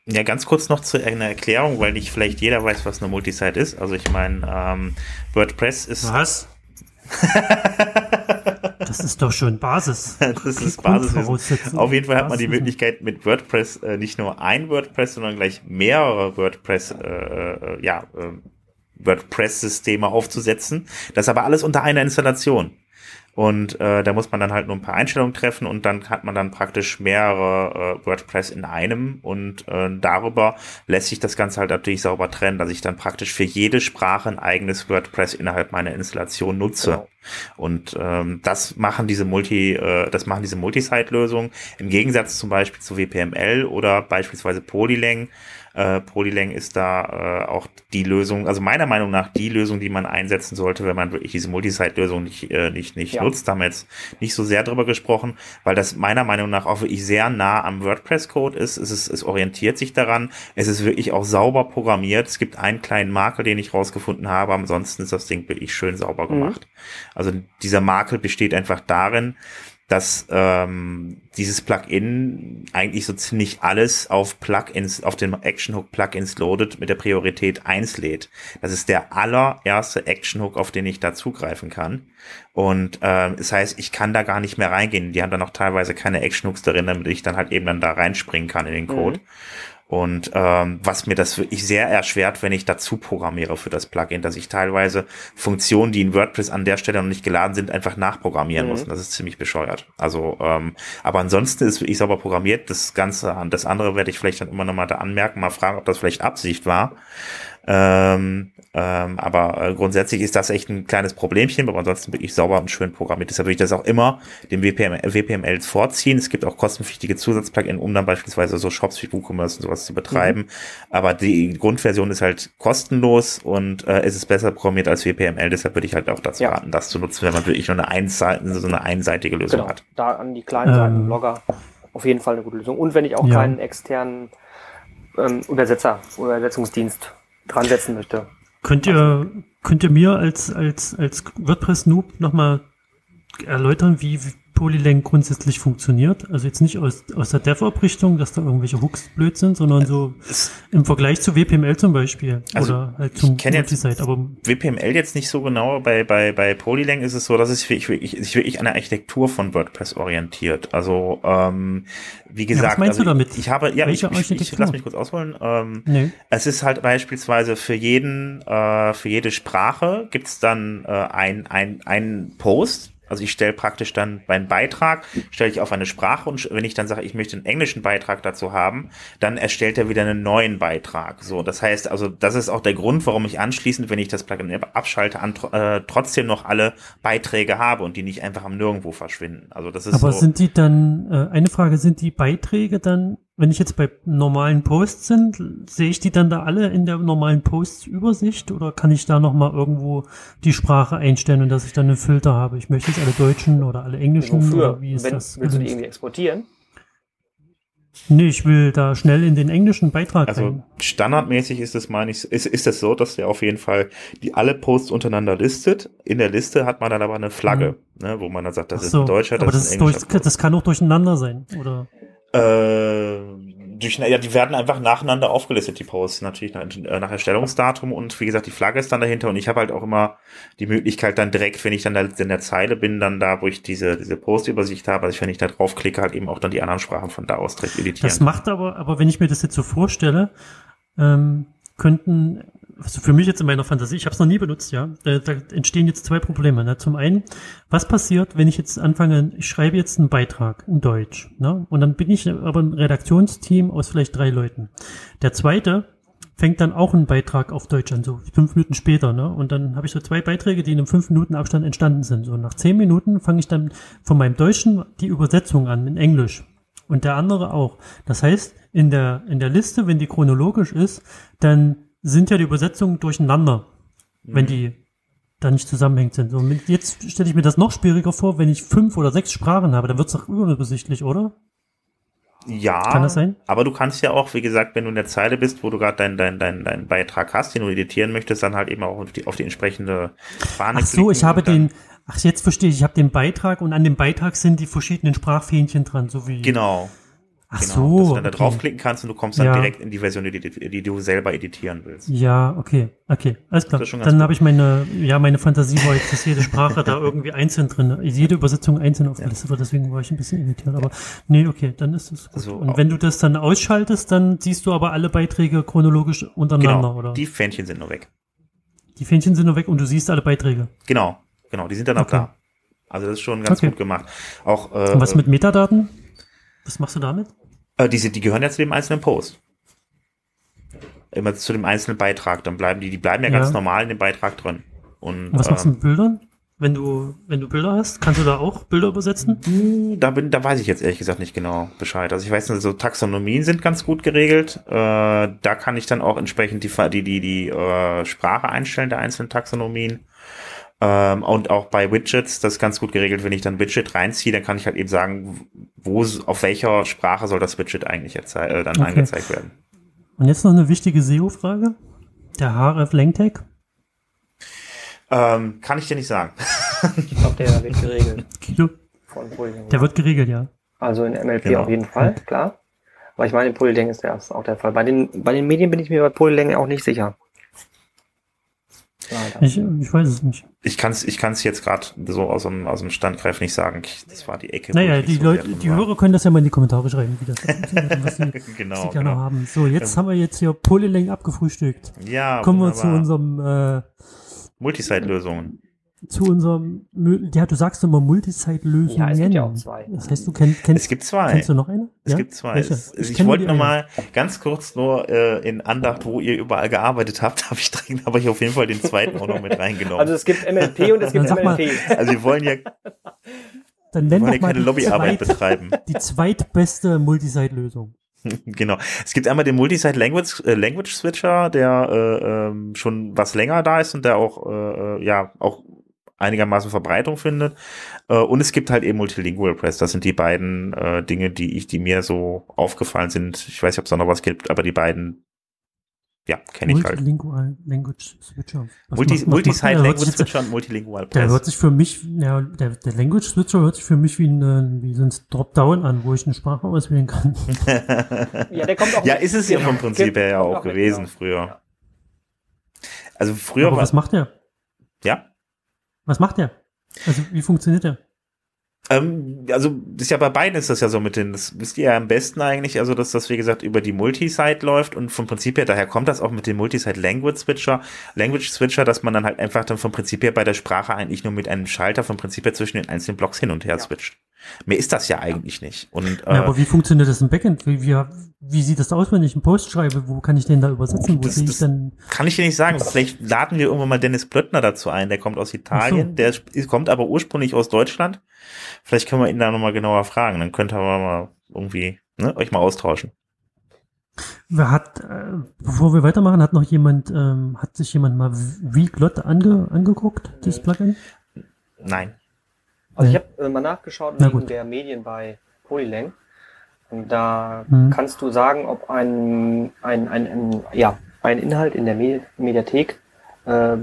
Ja, ganz kurz noch zu einer Erklärung, weil nicht vielleicht jeder weiß, was eine Multisite ist. Also ich meine, ähm, WordPress ist Was? Das ist doch schon Basis. das ist. Grundvoraussetzung. Auf jeden Fall hat man die. Möglichkeit, mit WordPress äh, nicht nur ein WordPress, sondern gleich mehrere WordPress, äh, äh, ja, äh, WordPress-Systeme aufzusetzen. Das aber alles unter einer Installation. Und äh, da muss man dann halt nur ein paar Einstellungen treffen und dann hat man dann praktisch mehrere äh, WordPress in einem und äh, darüber lässt sich das Ganze halt natürlich sauber trennen, dass ich dann praktisch für jede Sprache ein eigenes WordPress innerhalb meiner Installation nutze. Genau. Und ähm, das machen diese Multi, äh, das machen diese Multisite-Lösungen im Gegensatz zum Beispiel zu WPML oder beispielsweise Polylang. Äh, Polylang ist da äh, auch die Lösung, also meiner Meinung nach die Lösung, die man einsetzen sollte, wenn man wirklich diese Multisite-Lösung nicht, äh, nicht, nicht Ja. nutzt. Da haben wir jetzt nicht so sehr drüber gesprochen, weil das meiner Meinung nach auch wirklich sehr nah am WordPress-Code ist. Es, ist. es orientiert sich daran. Es ist wirklich auch sauber programmiert. Es gibt einen kleinen Makel, den ich rausgefunden habe. Ansonsten ist das Ding wirklich schön sauber Mhm. gemacht. Also dieser Makel besteht einfach darin, dass ähm, dieses Plugin eigentlich so ziemlich alles auf Plugins, auf den Actionhook Plugins loadet mit der Priorität 1 lädt. Das ist der allererste Actionhook, auf den ich da zugreifen kann. Und ähm, das heißt, ich kann da gar nicht mehr reingehen. Die haben dann auch teilweise keine Actionhooks darin, damit ich dann halt eben dann da reinspringen kann in den Code. Und ähm, was mir das wirklich sehr erschwert, wenn ich dazu programmiere für das Plugin, dass ich teilweise Funktionen, die in WordPress an der Stelle noch nicht geladen sind, einfach nachprogrammieren Mhm. muss. Und das ist ziemlich bescheuert. Also, ähm, aber ansonsten ist wirklich sauber programmiert. Das Ganze, das andere werde ich vielleicht dann immer noch mal da anmerken, mal fragen, ob das vielleicht Absicht war. Ähm, ähm, aber äh, grundsätzlich ist das echt ein kleines Problemchen, aber ansonsten wirklich sauber und schön programmiert. Deshalb würde ich das auch immer dem WPM, WPML vorziehen. Es gibt auch kostenpflichtige Zusatzplugin, um dann beispielsweise so Shops wie WooCommerce und sowas zu betreiben. Aber die Grundversion ist halt kostenlos und äh, es ist besser programmiert als WPML. Deshalb würde ich halt auch dazu Ja. raten, das zu nutzen, wenn man wirklich nur eine, Einseite, so eine einseitige Lösung Genau, hat. da an die kleinen Seiten, Ähm. Blogger, auf jeden Fall eine gute Lösung. Und wenn ich auch Ja. keinen externen ähm, Übersetzer, Übersetzungsdienst dran setzen möchte. Könnt ihr, könnt ihr mir als, als, als WordPress-Noob nochmal erläutern, wie wie Polylang grundsätzlich funktioniert? Also jetzt nicht aus, aus der DevOps-Richtung, dass da irgendwelche Hooks blöd sind, sondern so Es- im Vergleich zu WPML zum Beispiel. Also, oder halt ich zum kenn jetzt- Multisite. Aber WPML jetzt nicht so genau. Bei, bei, bei Polylang ist es so, dass es sich wirklich, sich wirklich an der Architektur von WordPress orientiert. Also, ähm, wie gesagt, was meinst also du damit? ich habe, ja, ich, Welche ich, ich lass mich kurz ausholen. Ähm, nee. es ist halt beispielsweise für jeden, äh, für jede Sprache gibt's dann äh, ein, ein, ein Post. Also ich stelle praktisch dann meinen Beitrag, stelle ich auf eine Sprache und wenn ich dann sage, ich möchte einen englischen Beitrag dazu haben, dann erstellt er wieder einen neuen Beitrag. So, das heißt, also das ist auch der Grund, warum ich anschließend, wenn ich das Plugin abschalte, an, äh, trotzdem noch alle Beiträge habe und die nicht einfach am Nirgendwo verschwinden. Also das ist Aber so. sind die dann, äh, eine Frage, sind die Beiträge dann, wenn ich jetzt bei normalen Posts sind, sehe ich die dann da alle in der normalen Posts-Übersicht oder kann ich da nochmal irgendwo die Sprache einstellen und dass ich dann einen Filter habe? Ich möchte jetzt alle Deutschen oder alle Englischen Wofür? oder wie ist Wenn, das? willst du die gelöst? irgendwie exportieren? Nee, ich will da schnell in den englischen Beitrag Also rein. standardmäßig ist es, meine ich, ist, ist es so, dass der auf jeden Fall die alle Posts untereinander listet. In der Liste hat man dann aber eine Flagge, ne, wo man dann sagt, das Ach ist so, ein Deutscher, das, aber das, ist ein durch, englischer. das kann auch durcheinander sein, oder? Äh, durch, ja, die werden einfach nacheinander aufgelistet, die Posts, natürlich nach, äh, nach Erstellungsdatum und wie gesagt, die Flagge ist dann dahinter und ich habe halt auch immer die Möglichkeit dann direkt, wenn ich dann da in der Zeile bin, dann da, wo ich diese, diese Postübersicht habe, also wenn ich da draufklicke, halt eben auch dann die anderen Sprachen von da aus direkt editieren. Das macht aber, aber wenn ich mir das jetzt so vorstelle, ähm, könnten, also für mich jetzt in meiner Fantasie, ich habe es noch nie benutzt, ja, da, da entstehen jetzt zwei Probleme. Ne? Zum einen, was passiert, wenn ich jetzt anfange, ich schreibe jetzt einen Beitrag in Deutsch, ne? und dann bin ich aber ein Redaktionsteam aus vielleicht drei Leuten. Der zweite fängt dann auch einen Beitrag auf Deutsch an, so fünf Minuten später, ne? Und dann habe ich so zwei Beiträge, die in einem fünf Minuten Abstand entstanden sind. So nach zehn Minuten fange ich dann von meinem Deutschen die Übersetzung an in Englisch und der andere auch. Das heißt, in der, in der Liste, wenn die chronologisch ist, dann sind ja die Übersetzungen durcheinander, wenn die da nicht zusammenhängt sind. Mit- jetzt stelle ich mir das noch schwieriger vor, wenn ich fünf oder sechs Sprachen habe, dann wird es doch überübersichtlich, oder? Ja, Kann das sein? aber du kannst ja auch, wie gesagt, wenn du in der Zeile bist, wo du gerade deinen dein, dein, dein Beitrag hast, den du editieren möchtest, dann halt eben auch auf die, auf die entsprechende Fahne Ach so, ich habe und den, ach jetzt verstehe ich, ich habe den Beitrag und an dem Beitrag sind die verschiedenen Sprachfähnchen dran, so wie. Genau, Ach genau. so. dass du dann da okay. draufklicken kannst und du kommst dann Ja. direkt in die Version, die, die, die du selber editieren willst. Ja, okay, okay, alles klar. Ist Dann habe ich meine, ja, meine Fantasie war jetzt, dass jede Sprache da irgendwie einzeln drin, jede Übersetzung einzeln aufgelistet wird, deswegen war ich ein bisschen irritiert, aber nee, okay, dann ist es gut. Also und wenn du das dann ausschaltest, dann siehst du aber alle Beiträge chronologisch untereinander, Genau, oder? die Fähnchen sind nur weg. die Fähnchen sind nur weg und du siehst alle Beiträge. Genau, genau, die sind dann auch Okay. da. Also das ist schon ganz Okay. gut gemacht. Auch äh, Und was mit Metadaten? Was machst du damit? Äh, diese, die gehören ja zu dem einzelnen Post. Immer zu dem einzelnen Beitrag. Dann bleiben die, die bleiben ja, Ja. ganz normal in dem Beitrag drin. Und, was machst du ähm, mit Bildern? Wenn du, wenn du Bilder hast, kannst du da auch Bilder übersetzen? Hm, Da bin, da weiß ich jetzt ehrlich gesagt nicht genau Bescheid. Also ich weiß nur, so Taxonomien sind ganz gut geregelt. Äh, da kann ich dann auch entsprechend die die die die äh, Sprache einstellen der einzelnen Taxonomien. Ähm, und auch bei Widgets, das ist ganz gut geregelt. Wenn ich dann Widget reinziehe, dann kann ich halt eben sagen, wo auf welcher Sprache soll das Widget eigentlich jetzt äh, dann Okay. angezeigt werden. Und jetzt noch eine wichtige SEO-Frage. Der href Langtag. Ähm, kann ich dir nicht sagen. Ich glaube, der wird geregelt Kilo. von Polylang. Der wird geregelt, ja. Also in MLP Genau. auf jeden Fall, klar. Aber ich meine, in Polylang ist das auch der Fall. Bei den, bei den Medien bin ich mir bei Polylang auch nicht sicher. Ich, ich weiß es nicht. Ich kann es ich kann's jetzt gerade so aus dem, aus dem Standgreif nicht sagen. Ich, das war die Ecke. Naja, die so Leute, die. Hörer können das ja mal in die Kommentare schreiben, wie das was sie, was Genau, sie gerne genau. haben. So, jetzt haben wir jetzt hier Polylang abgefrühstückt. Ja, Kommen wir zu wunderbar. unserem, äh, Multisite-Lösungen. Zu unserem, ja, du sagst immer Multisite-Lösungen. Ja, es gibt ja auch zwei. Das heißt, du kenn, kennst, Es gibt zwei. kennst du noch eine? Es ja? gibt zwei. Welche? Es, ich kenn wollte die noch eine. mal ganz kurz nur äh, in Andacht, wo ihr überall gearbeitet habt, habe ich dringend, habe ich auf jeden Fall den zweiten auch noch mit reingenommen. Also Also, es gibt MLP und es Dann gibt sag mal- MLP. wir wollen ja, Dann wir wollen ja mal keine die, Lobbyarbeit zweit, betreiben. die zweitbeste Multisite-Lösung. genau. Es gibt einmal den Multisite Language, äh, Language Switcher, der äh, ähm, schon was länger da ist und der auch äh, äh, ja auch einigermaßen Verbreitung findet. Äh, und es gibt halt eben Multilingual Press. Das sind die beiden äh, Dinge, die ich, die mir so aufgefallen sind. Ich weiß nicht, ob es da noch was gibt, aber die beiden, ja, kenne ich halt. Multilingual Language Switcher. Was Multi, macht- der? Der hört Language Switcher und Multilingual Der Press. hört sich für mich, ja, der, der Language Switcher hört sich für mich wie ein, wie so ein Dropdown an, wo ich eine Sprache auswählen kann. Ja, der kommt auch ja, mit- ist es ja vom Prinzip her ja auch mit, gewesen genau. früher. Ja. Also früher Aber war, was macht der? ja, Was macht der? Also, wie funktioniert der? Ähm, also das ist ja bei beiden ist das ja so mit den, das wisst ihr ja am besten eigentlich, also dass das wie gesagt über die Multisite läuft und vom Prinzip her, daher kommt das auch mit dem Multisite Language Switcher, Language Switcher, dass man dann halt einfach dann vom Prinzip her bei der Sprache eigentlich nur mit einem Schalter vom Prinzip her zwischen den einzelnen Blocks hin und her Ja. switcht. Mehr ist das ja eigentlich nicht. Und äh, Ja, aber wie funktioniert das im Backend? Wie, wie, wie sieht das aus, wenn ich einen Post schreibe? Wo kann ich den da übersetzen? Wo Das- sehe ich denn? kann ich dir nicht sagen. Vielleicht laden wir irgendwann mal Dennis Plöttner dazu ein. Der kommt aus Italien, so. der kommt aber ursprünglich aus Deutschland. Vielleicht können wir ihn da nochmal genauer fragen. Dann könnt ihr mal irgendwie ne, euch mal austauschen. Wer hat, äh, bevor wir weitermachen, hat noch jemand, ähm, hat sich jemand mal Vglot ange, angeguckt, das Plugin? Nein. Also ich habe äh, mal nachgeschaut Na wegen der Medien bei Polylang. Und da Mhm. kannst du sagen, ob ein, ein, ein, ein, ja, ein Inhalt in der Medi Mediathek, äh,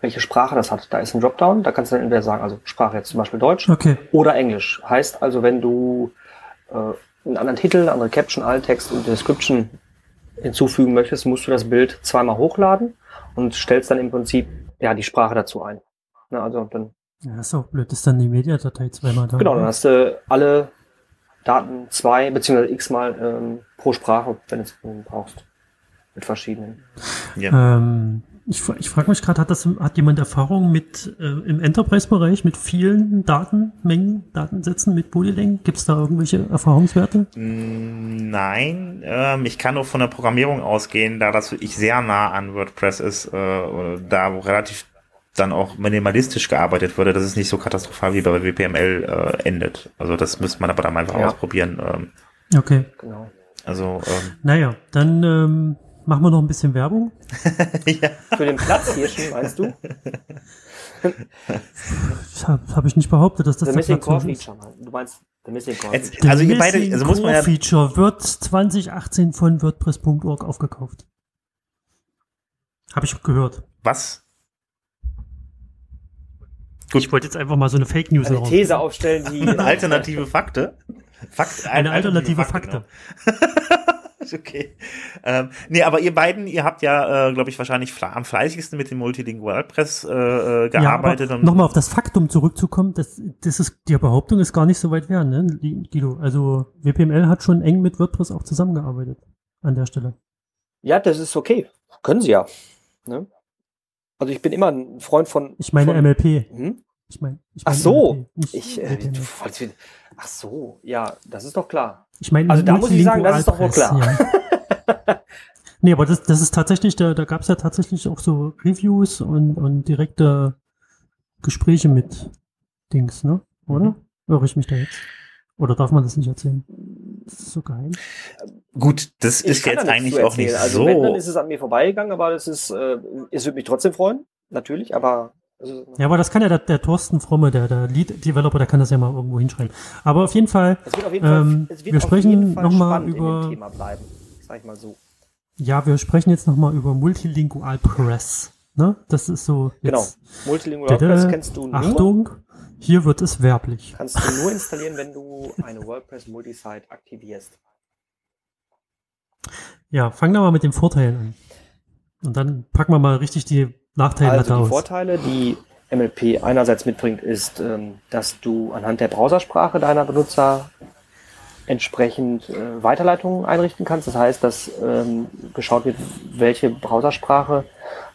welche Sprache das hat. Da ist ein Dropdown, da kannst du dann entweder sagen, also Sprache jetzt zum Beispiel Deutsch Okay. oder Englisch. Heißt also, wenn du äh, einen anderen Titel, andere Caption, Alttext und Description hinzufügen möchtest, musst du das Bild zweimal hochladen und stellst dann im Prinzip ja die Sprache dazu ein. Na, also dann Ja, ist auch blöd, ist dann die Mediadatei zweimal da. Genau, dann hast du alle Daten zwei beziehungsweise x-mal ähm, pro Sprache, wenn du es brauchst. Mit verschiedenen. Ja. Ähm, ich ich frage mich gerade, hat, das- hat jemand Erfahrung mit äh, im Enterprise-Bereich mit vielen Datenmengen, Datensätzen mit Polylang? Gibt es da irgendwelche Erfahrungswerte? Mm, Nein, ähm, ich kann nur von der Programmierung ausgehen, da das wirklich sehr nah an WordPress ist, äh, oder da wo relativ dann auch minimalistisch gearbeitet wurde, dass es nicht so katastrophal wie bei WPML äh, endet. Also das müsste man aber dann einfach Ja. ausprobieren. Ähm, Okay. Genau. also ähm, Naja, dann ähm, machen wir noch ein bisschen Werbung. ja. Für den Platz hier schon, meinst du? Das habe hab ich nicht behaltet, dass das The der Missing Platz Core ist. Feature, mein- du meinst The Missing Core Jetzt, Feature. also ihr beide, also muss man ja, Feature wird 2018 von WordPress.org aufgekauft. Habe ich gehört. was? Ich wollte jetzt einfach mal so eine Fake News Eine These aufstellen, die Eine alternative Fakte? Fakt, Eine alternative Fakte. Ist okay. Ähm, nee, aber ihr beiden, ihr habt ja, äh, glaube ich, wahrscheinlich fle am fleißigsten mit dem Multilingual WordPress äh, äh, gearbeitet. Ja, nochmal auf das Faktum zurückzukommen, das, das ist, die Behauptung ist gar nicht so weit her, ne, Guido? Also WPML hat schon eng mit WordPress auch zusammengearbeitet an der Stelle. Ja, das ist okay. Können sie ja. Ne? Also ich bin immer ein Freund von. Ich meine von, MLP. Hm? Ich meine, ich Ach meine so. MLP, Ich, äh, du- ach so, ja, das ist doch klar. Ich meine, Also da muss ich sagen, das ist doch wohl Multilingualpress, Ja. nee, aber das, das ist tatsächlich, da, da gab es ja tatsächlich auch so Reviews und, und direkte Gespräche mit Dings, ne? Oder? Irre ich mich da jetzt? Oder darf man das nicht erzählen? Das ist so geheim. gut, das Ich ist jetzt da eigentlich auch nicht. Also wenn, dann so. ist es an mir vorbeigegangen, aber das ist, äh, es würde mich trotzdem freuen, natürlich, aber also, Ja, aber das kann ja der, der Thorsten Fromme, der, der Lead-Developer, der kann das ja mal irgendwo hinschreiben. Aber auf jeden Fall, es wird auf jeden Fall, Ähm, es wird wir auf sprechen jeden Fall noch mal spannend über- Thema bleiben, sag ich mal so. ja, wir sprechen jetzt nochmal über Multilingual Press. Ne? Das ist so Genau. jetzt. Multilingual Tada. WordPress kennst du nur, Achtung, hier wird es werblich. kannst du nur installieren, wenn du eine WordPress Multisite aktivierst. Ja, fangen wir mal mit den Vorteilen an. Und dann packen wir mal richtig die Nachteile Also die aus. Vorteile, die MLP einerseits mitbringt, ist, ähm, dass du anhand der Browsersprache deiner Benutzer entsprechend äh, Weiterleitungen einrichten kannst. Das heißt, dass ähm, geschaut wird, welche Browsersprache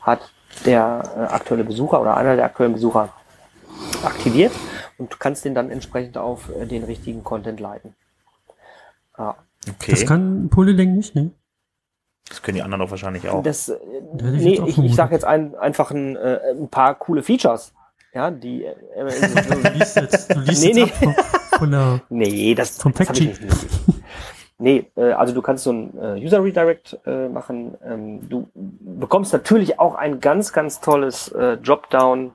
hat der äh, aktuelle Besucher oder einer der aktuellen Besucher aktiviert und du kannst den dann entsprechend auf äh, den richtigen Content leiten. Ja, Okay, Das kann Polyling nicht, ne? das können die anderen doch wahrscheinlich auch. Das, äh, nee, auch ich, ich sage jetzt ein, einfach ein, äh, ein paar coole Features. Ja, die. Äh, Du liest jetzt, du liest Nee, jetzt nee. von, von der. nee, das, Vom das hab ich Factsheet. nicht nötig. Nee, äh, also du kannst so ein äh, User Redirect äh, machen. Ähm, du bekommst natürlich auch ein ganz, ganz tolles äh, Dropdown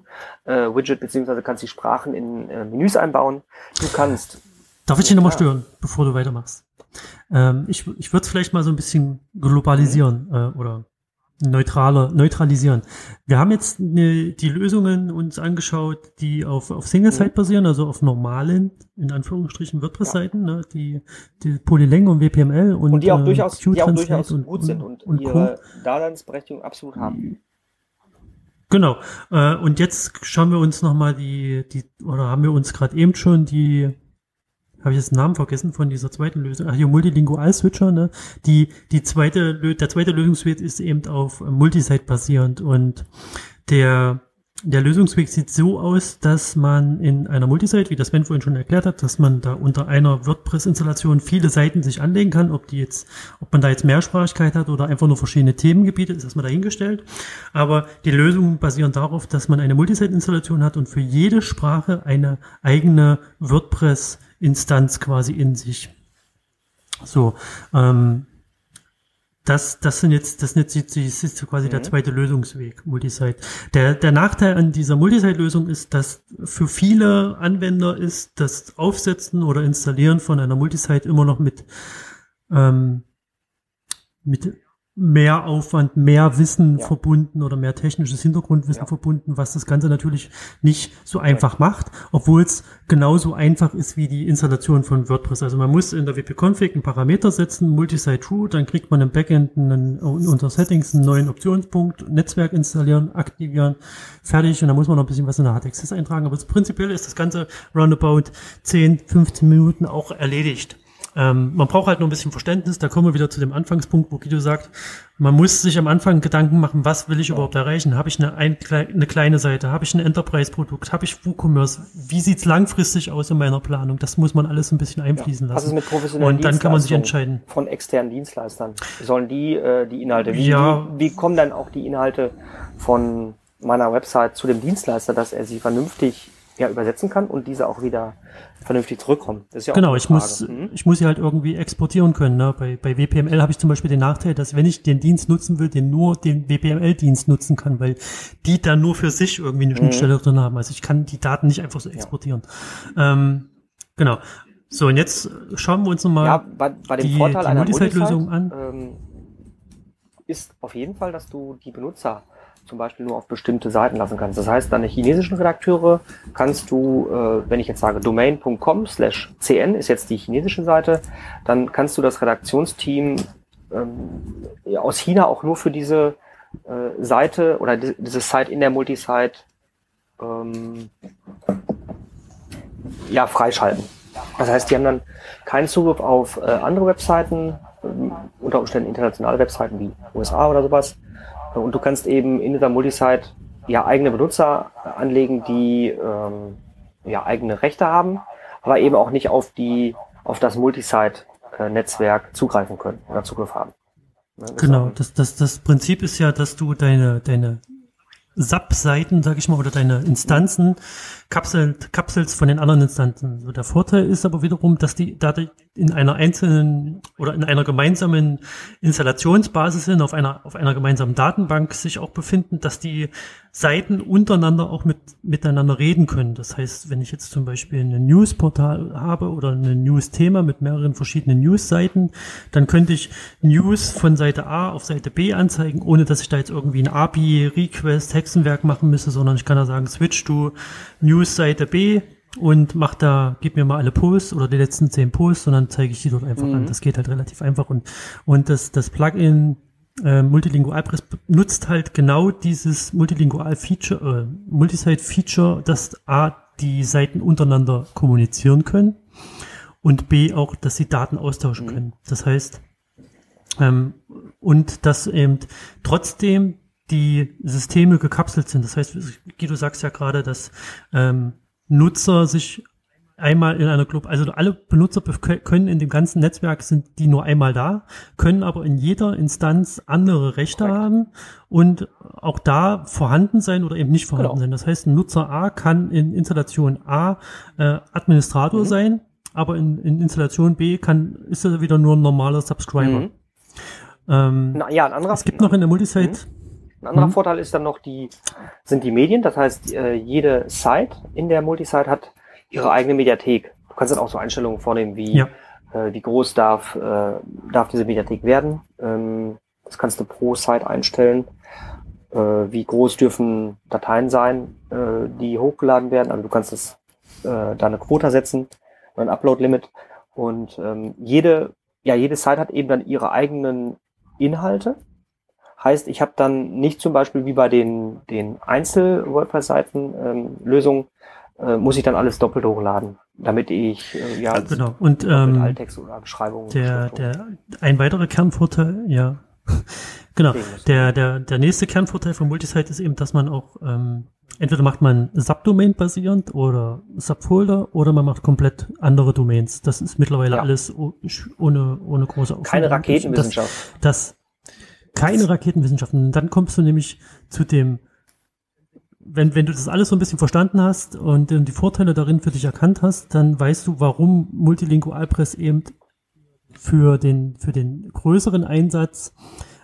äh, Widget, beziehungsweise kannst die Sprachen in äh, Menüs einbauen. Du kannst Darf ich dich nochmal stören, bevor du weitermachst? Ähm, ich ich würde es vielleicht mal so ein bisschen globalisieren äh, oder neutraler, neutralisieren. Wir haben jetzt ne, die Lösungen uns angeschaut, die auf, auf Single-Site Mhm. basieren, also auf normalen, in Anführungsstrichen, WordPress-Seiten, ne, die, die Polylang und WPML und, und die auch äh, durchaus, die auch durchaus und, gut sind und, und Co. ihre Daseinsberechtigung absolut haben. Genau. Äh, und jetzt schauen wir uns nochmal die, die, oder haben wir uns gerade eben schon die, habe ich jetzt den Namen vergessen von dieser zweiten Lösung, ach hier Multilingual Switcher, ne? Die, die zweite, der zweite Lösungsweg ist eben auf Multisite basierend und der, der Lösungsweg sieht so aus, dass man in einer Multisite, wie das Sven vorhin schon erklärt hat, dass man da unter einer WordPress-Installation viele Seiten sich anlegen kann, ob die jetzt, ob man da jetzt Mehrsprachigkeit hat oder einfach nur verschiedene Themengebiete, ist erstmal dahingestellt. Aber die Lösungen basieren darauf, dass man eine Multisite-Installation hat und für jede Sprache eine eigene WordPress-Instanz quasi in sich. So, ähm, das, das sind jetzt, das sind jetzt, das ist quasi der zweite Lösungsweg, Multisite. Der, der Nachteil an dieser Multisite-Lösung ist, dass für viele Anwender ist das Aufsetzen oder Installieren von einer Multisite immer noch mit, ähm, mit mehr Aufwand, mehr Wissen Ja. verbunden oder mehr technisches Hintergrundwissen Ja. verbunden, was das Ganze natürlich nicht so einfach macht, obwohl es genauso einfach ist wie die Installation von WordPress. Also man muss in der wp-config einen Parameter setzen, Multisite True, dann kriegt man im Backend einen, unter Settings einen neuen Optionspunkt, Netzwerk installieren, aktivieren, fertig und dann muss man noch ein bisschen was in der HTXS eintragen, aber prinzipiell ist das Ganze roundabout 10, 15 Minuten auch erledigt. Ähm, man braucht halt nur ein bisschen Verständnis. Da kommen wir wieder zu dem Anfangspunkt, wo Guido sagt, man muss sich am Anfang Gedanken machen, was will ich überhaupt erreichen? Habe ich eine, ein, eine kleine Seite? Habe ich ein Enterprise-Produkt? Habe ich WooCommerce? Wie sieht's langfristig aus in meiner Planung? Das muss man alles ein bisschen einfließen ist lassen. mit professionellen Und dann kann man sich entscheiden. Von externen Dienstleistern. Sollen die äh, die Inhalte, wie, Ja. wie, wie kommen dann auch die Inhalte von meiner Website zu dem Dienstleister, dass er sie vernünftig ja, übersetzen kann und diese auch wieder vernünftig zurückkommen? Das ist ja Genau, ich muss, Mhm. ich muss sie halt irgendwie exportieren können. Ne? Bei, bei WPML habe ich zum Beispiel den Nachteil, dass wenn ich den Dienst nutzen will, den nur den WPML-Dienst nutzen kann, weil die dann nur für sich irgendwie Mhm. eine Schnittstelle drin haben. Also ich kann die Daten nicht einfach so exportieren. Ähm, genau. So, und jetzt schauen wir uns nochmal Ja, bei, bei dem die, Vorteil die einer Multisite-Lösung Multisite, an. ähm, ist auf jeden Fall, dass du die Benutzer zum Beispiel nur auf bestimmte Seiten lassen kannst. Das heißt, deine chinesischen Redakteure kannst du, äh, wenn ich jetzt sage domain.com slash cn ist jetzt die chinesische Seite, dann kannst du das Redaktionsteam ähm, aus China auch nur für diese äh, Seite oder di diese Site in der Multisite ähm, ja, freischalten. Das heißt, die haben dann keinen Zugriff auf äh, andere Webseiten, ähm, unter Umständen internationale Webseiten wie USA oder sowas. Und du kannst eben in dieser Multisite ja eigene Benutzer anlegen, die ähm, ja eigene Rechte haben, aber eben auch nicht auf die auf das Multisite-Netzwerk zugreifen können oder Zugriff haben. Ne, das Genau, das, das, das Prinzip ist ja, dass du deine, deine SAP-Seiten, sag ich mal, oder deine Instanzen kapselt, kapselst von den anderen Instanzen. So, der Vorteil ist aber wiederum, dass die dadurch in einer einzelnen oder in einer gemeinsamen Installationsbasis sind, auf einer, auf einer gemeinsamen Datenbank sich auch befinden, dass die Seiten untereinander auch mit, miteinander reden können. Das heißt, wenn ich jetzt zum Beispiel ein Newsportal habe oder ein News-Thema mit mehreren verschiedenen News-Seiten, dann könnte ich News von Seite A auf Seite B anzeigen, ohne dass ich da jetzt irgendwie ein API, Request, Hexenwerk machen müsste, sondern ich kann da sagen, switch to News Seite B und mach da, gib mir mal alle Posts oder die letzten zehn Posts und dann zeige ich die dort einfach an. Das geht halt relativ einfach und, und das, das Plugin äh, Multilingualpress nutzt halt genau dieses Multilingual-Feature, äh, Multisite-Feature, dass A, die Seiten untereinander kommunizieren können und B, auch, dass sie Daten austauschen können. Das heißt, ähm, und dass eben trotzdem die Systeme gekapselt sind. Das heißt, Guido sagst ja gerade, dass ähm, Nutzer sich einmal in einer Club, also alle Benutzer können in dem ganzen Netzwerk sind die nur einmal da, können aber in jeder Instanz andere Rechte Korrekt. haben und auch da vorhanden sein oder eben nicht vorhanden Genau. sein. Das heißt, ein Nutzer A kann in Installation A äh, Administrator Mhm. sein, aber in, in Installation B kann ist er wieder nur ein normaler Subscriber. Mhm. Ähm, Na, ja, ein anderer, es gibt noch in der Multisite Ein anderer Mhm. Vorteil ist dann noch die, sind die Medien. Das heißt, äh, jede Site in der Multisite hat ihre eigene Mediathek. Du kannst dann auch so Einstellungen vornehmen, wie, Ja. äh, wie groß darf, äh, darf diese Mediathek werden. Ähm, das kannst du pro Site einstellen. Äh, wie groß dürfen Dateien sein, äh, die hochgeladen werden. Also du kannst das, äh, da eine Quota setzen, ein Upload-Limit. Und ähm, jede, ja, jede Site hat eben dann ihre eigenen Inhalte. Heißt, ich habe dann nicht zum Beispiel wie bei den, den Einzel-WordPress-Seiten ähm, Lösungen, äh, muss ich dann alles doppelt hochladen, damit ich äh, ja Also, genau und ähm, Alttext oder Beschreibung. der der ein weiterer Kernvorteil ja genau der der der nächste Kernvorteil von Multisite ist eben dass man auch ähm, entweder macht man Subdomain basierend oder Subfolder oder man macht komplett andere Domains das ist mittlerweile Ja. alles ohne ohne große Keine Aufwand. Raketenwissenschaft. das keine Raketenwissenschaften. Und dann kommst du nämlich zu dem, wenn, wenn du das alles so ein bisschen verstanden hast und ähm, die Vorteile darin für dich erkannt hast, dann weißt du, warum Multilingualpress eben für den, für den größeren Einsatz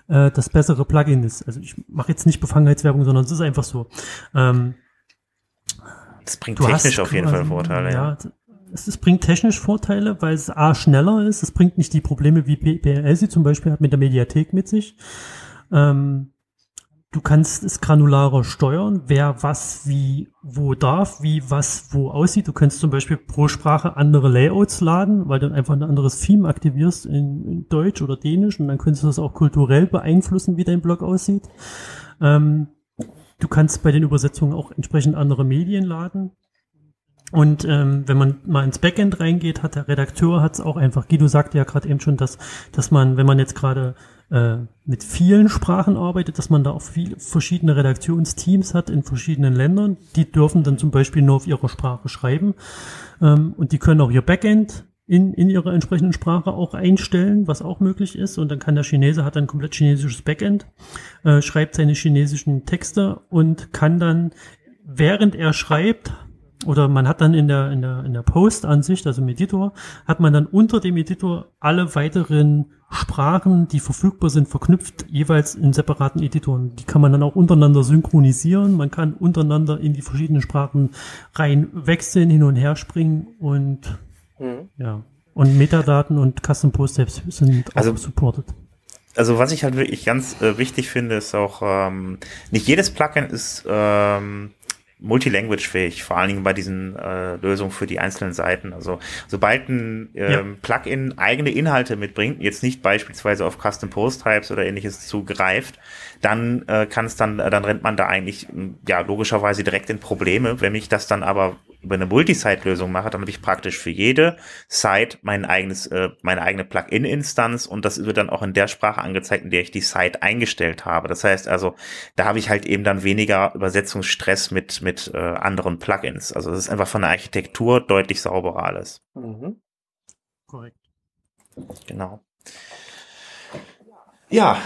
äh, das bessere Plugin ist. Also ich mache jetzt nicht Befangenheitswerbung, sondern es ist einfach so. Ähm, Das bringt technisch hast auf jeden Fall Vorteile, ja. Es, es bringt technisch Vorteile, weil es A schneller ist. Es bringt nicht die Probleme wie sie zum Beispiel hat mit der Mediathek mit sich. Ähm, du kannst es granularer steuern, wer was wie wo darf, wie was wo aussieht. Du kannst zum Beispiel pro Sprache andere Layouts laden, weil du einfach ein anderes Theme aktivierst in, in Deutsch oder Dänisch und dann könntest du das auch kulturell beeinflussen, wie dein Blog aussieht. Ähm, du kannst bei den Übersetzungen auch entsprechend andere Medien laden. Und ähm, wenn man mal ins Backend reingeht, hat der Redakteur hat es auch einfach. Guido sagte ja gerade eben schon, dass, dass man, wenn man jetzt gerade äh, mit vielen Sprachen arbeitet, dass man da auch viele verschiedene Redaktionsteams hat in verschiedenen Ländern. Die dürfen dann zum Beispiel nur auf ihrer Sprache schreiben. Ähm, und die können auch ihr Backend in, in ihrer entsprechenden Sprache auch einstellen, was auch möglich ist. Und dann kann der Chinese, hat ein komplett chinesisches Backend, äh, schreibt seine chinesischen Texte und kann dann, während er schreibt, oder man hat dann in der, in der, in der Post-Ansicht, also im Editor, hat man dann unter dem Editor alle weiteren Sprachen, die verfügbar sind, verknüpft, jeweils in separaten Editoren. Die kann man dann auch untereinander synchronisieren. Man kann untereinander in die verschiedenen Sprachen rein wechseln, hin und her springen und Mhm. Ja. Und Metadaten und Custom Post sind also, auch supported. Also was ich halt wirklich ganz äh, wichtig finde, ist auch, ähm, nicht jedes Plugin ist ähm, multilanguage-fähig, vor allen Dingen bei diesen äh, Lösungen für die einzelnen Seiten. Also sobald ein ähm, ja. Plugin eigene Inhalte mitbringt, jetzt nicht beispielsweise auf Custom Post Types oder ähnliches zugreift, dann äh, kann es dann, äh, dann rennt man da eigentlich ja logischerweise direkt in Probleme. Wenn ich das dann aber über eine Multisite-Lösung mache, dann habe ich praktisch für jede Site mein eigenes, äh, meine eigene Plugin-Instanz und das wird dann auch in der Sprache angezeigt, in der ich die Site eingestellt habe. Das heißt also, da habe ich halt eben dann weniger Übersetzungsstress mit, mit äh, anderen Plugins. Also das ist einfach von der Architektur deutlich sauberer alles. Mhm. Korrekt. Genau. Ja.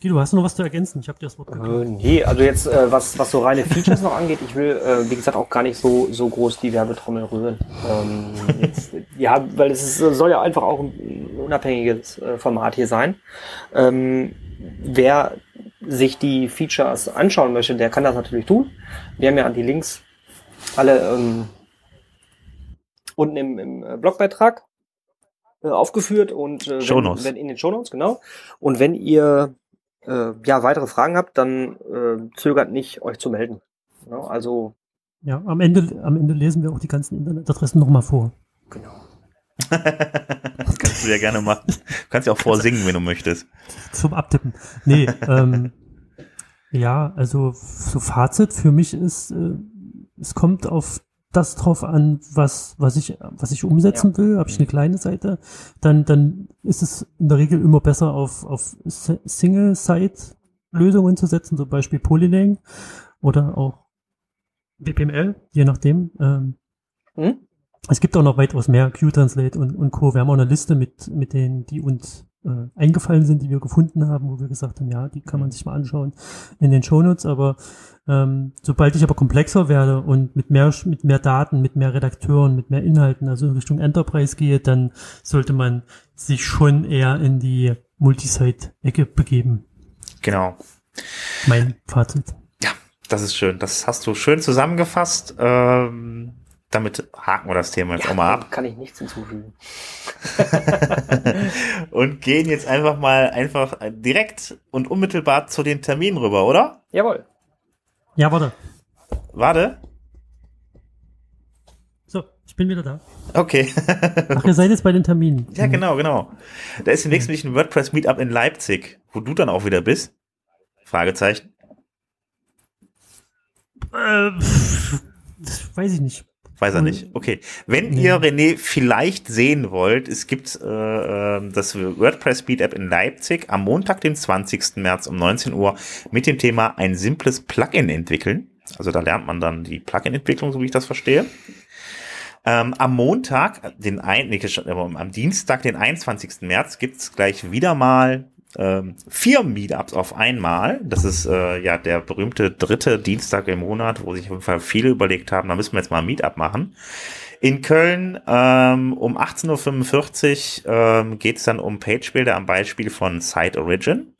Guido, hast du noch was zu ergänzen? Ich habe dir das Wort gegeben. Äh, nee, also jetzt, äh, was, was so reine Features noch angeht, ich will, äh, wie gesagt, auch gar nicht so, so groß die Werbetrommel rühren. Ähm, jetzt, ja, weil es ist, soll ja einfach auch ein unabhängiges äh, Format hier sein. Ähm, wer sich die Features anschauen möchte, der kann das natürlich tun. Wir haben ja die Links alle ähm, unten im, im äh, Blogbeitrag äh, aufgeführt und äh, wenn, wenn in den Shownotes, genau. Und wenn ihr äh, ja, weitere Fragen habt, dann äh, zögert nicht, euch zu melden. Ja, also. Ja, am Ende, am Ende lesen wir auch die ganzen Internetadressen nochmal vor. Genau. das kannst du ja gerne machen. Du kannst ja auch vorsingen, wenn du möchtest. Zum Abtippen. Nee, ähm, ja, also so Fazit für mich ist, äh, es kommt auf das drauf an, was, was ich, was ich umsetzen ja. will. Habe ich eine kleine Seite, dann, dann ist es in der Regel immer besser auf, auf Single-Site-Lösungen zu setzen, zum Beispiel Polylang oder auch BPML, je nachdem. Ähm, hm? Es gibt auch noch weitaus mehr Q-Translate und, und Co. Wir haben auch eine Liste mit, mit denen, die uns äh, eingefallen sind, die wir gefunden haben, wo wir gesagt haben, ja, die kann man sich mal anschauen in den Shownotes. Aber ähm, sobald ich aber komplexer werde und mit mehr, mit mehr Daten, mit mehr Redakteuren, mit mehr Inhalten, also in Richtung Enterprise gehe, dann sollte man sich schon eher in die Multisite-Ecke begeben. Genau. Mein Fazit. Ja, das ist schön. Das hast du schön zusammengefasst. Ähm damit haken wir das Thema jetzt ja, auch mal ab. Kann ich nichts hinzufügen. und gehen jetzt einfach mal einfach direkt und unmittelbar zu den Terminen rüber, oder? Jawohl. Ja, warte. Warte. So, ich bin wieder da. Okay. Ach, ihr seid jetzt bei den Terminen. Ja, genau, genau. Da ist demnächst nämlich ein WordPress Meetup in Leipzig, wo du dann auch wieder bist. Fragezeichen. Äh, weiß ich nicht. Weiß er nicht. Okay. Wenn ihr René vielleicht sehen wollt, es gibt äh, ähm, das WordPress Meetup in Leipzig am Montag, den 20. März um 19 Uhr mit dem Thema ein simples Plugin entwickeln. Also da lernt man dann die Plugin-Entwicklung, so wie ich das verstehe. Ähm, am Montag, den ein, nee, am Dienstag, den 21. März, gibt's gleich wieder mal ähm, vier Meetups auf einmal. Das ist äh, ja der berühmte dritte Dienstag im Monat, wo sich auf jeden Fall viele überlegt haben, da müssen wir jetzt mal ein Meetup machen. In Köln ähm, um 18.45 Uhr ähm, geht es dann um Page-Builder am Beispiel von Site Origin.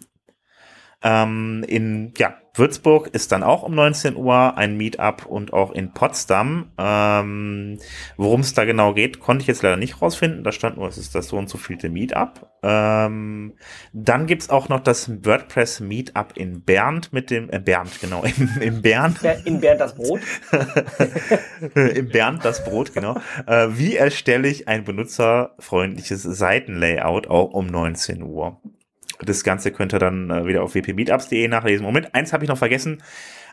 Ähm, in ja, Würzburg ist dann auch um 19 Uhr ein Meetup und auch in Potsdam. Ähm, Worum es da genau geht, konnte ich jetzt leider nicht rausfinden. Da stand nur, es ist das so und so vielte Meetup. Ähm, dann gibt's auch noch das WordPress Meetup in Bernd mit dem, äh, Bernd, genau, im, im Bernd. In Bernd das Brot. Im Bernd das Brot, genau. Äh, wie erstelle ich ein benutzerfreundliches Seitenlayout auch um 19 Uhr? Das Ganze könnt ihr dann äh, wieder auf wpmeetups.de nachlesen. Moment, eins habe ich noch vergessen.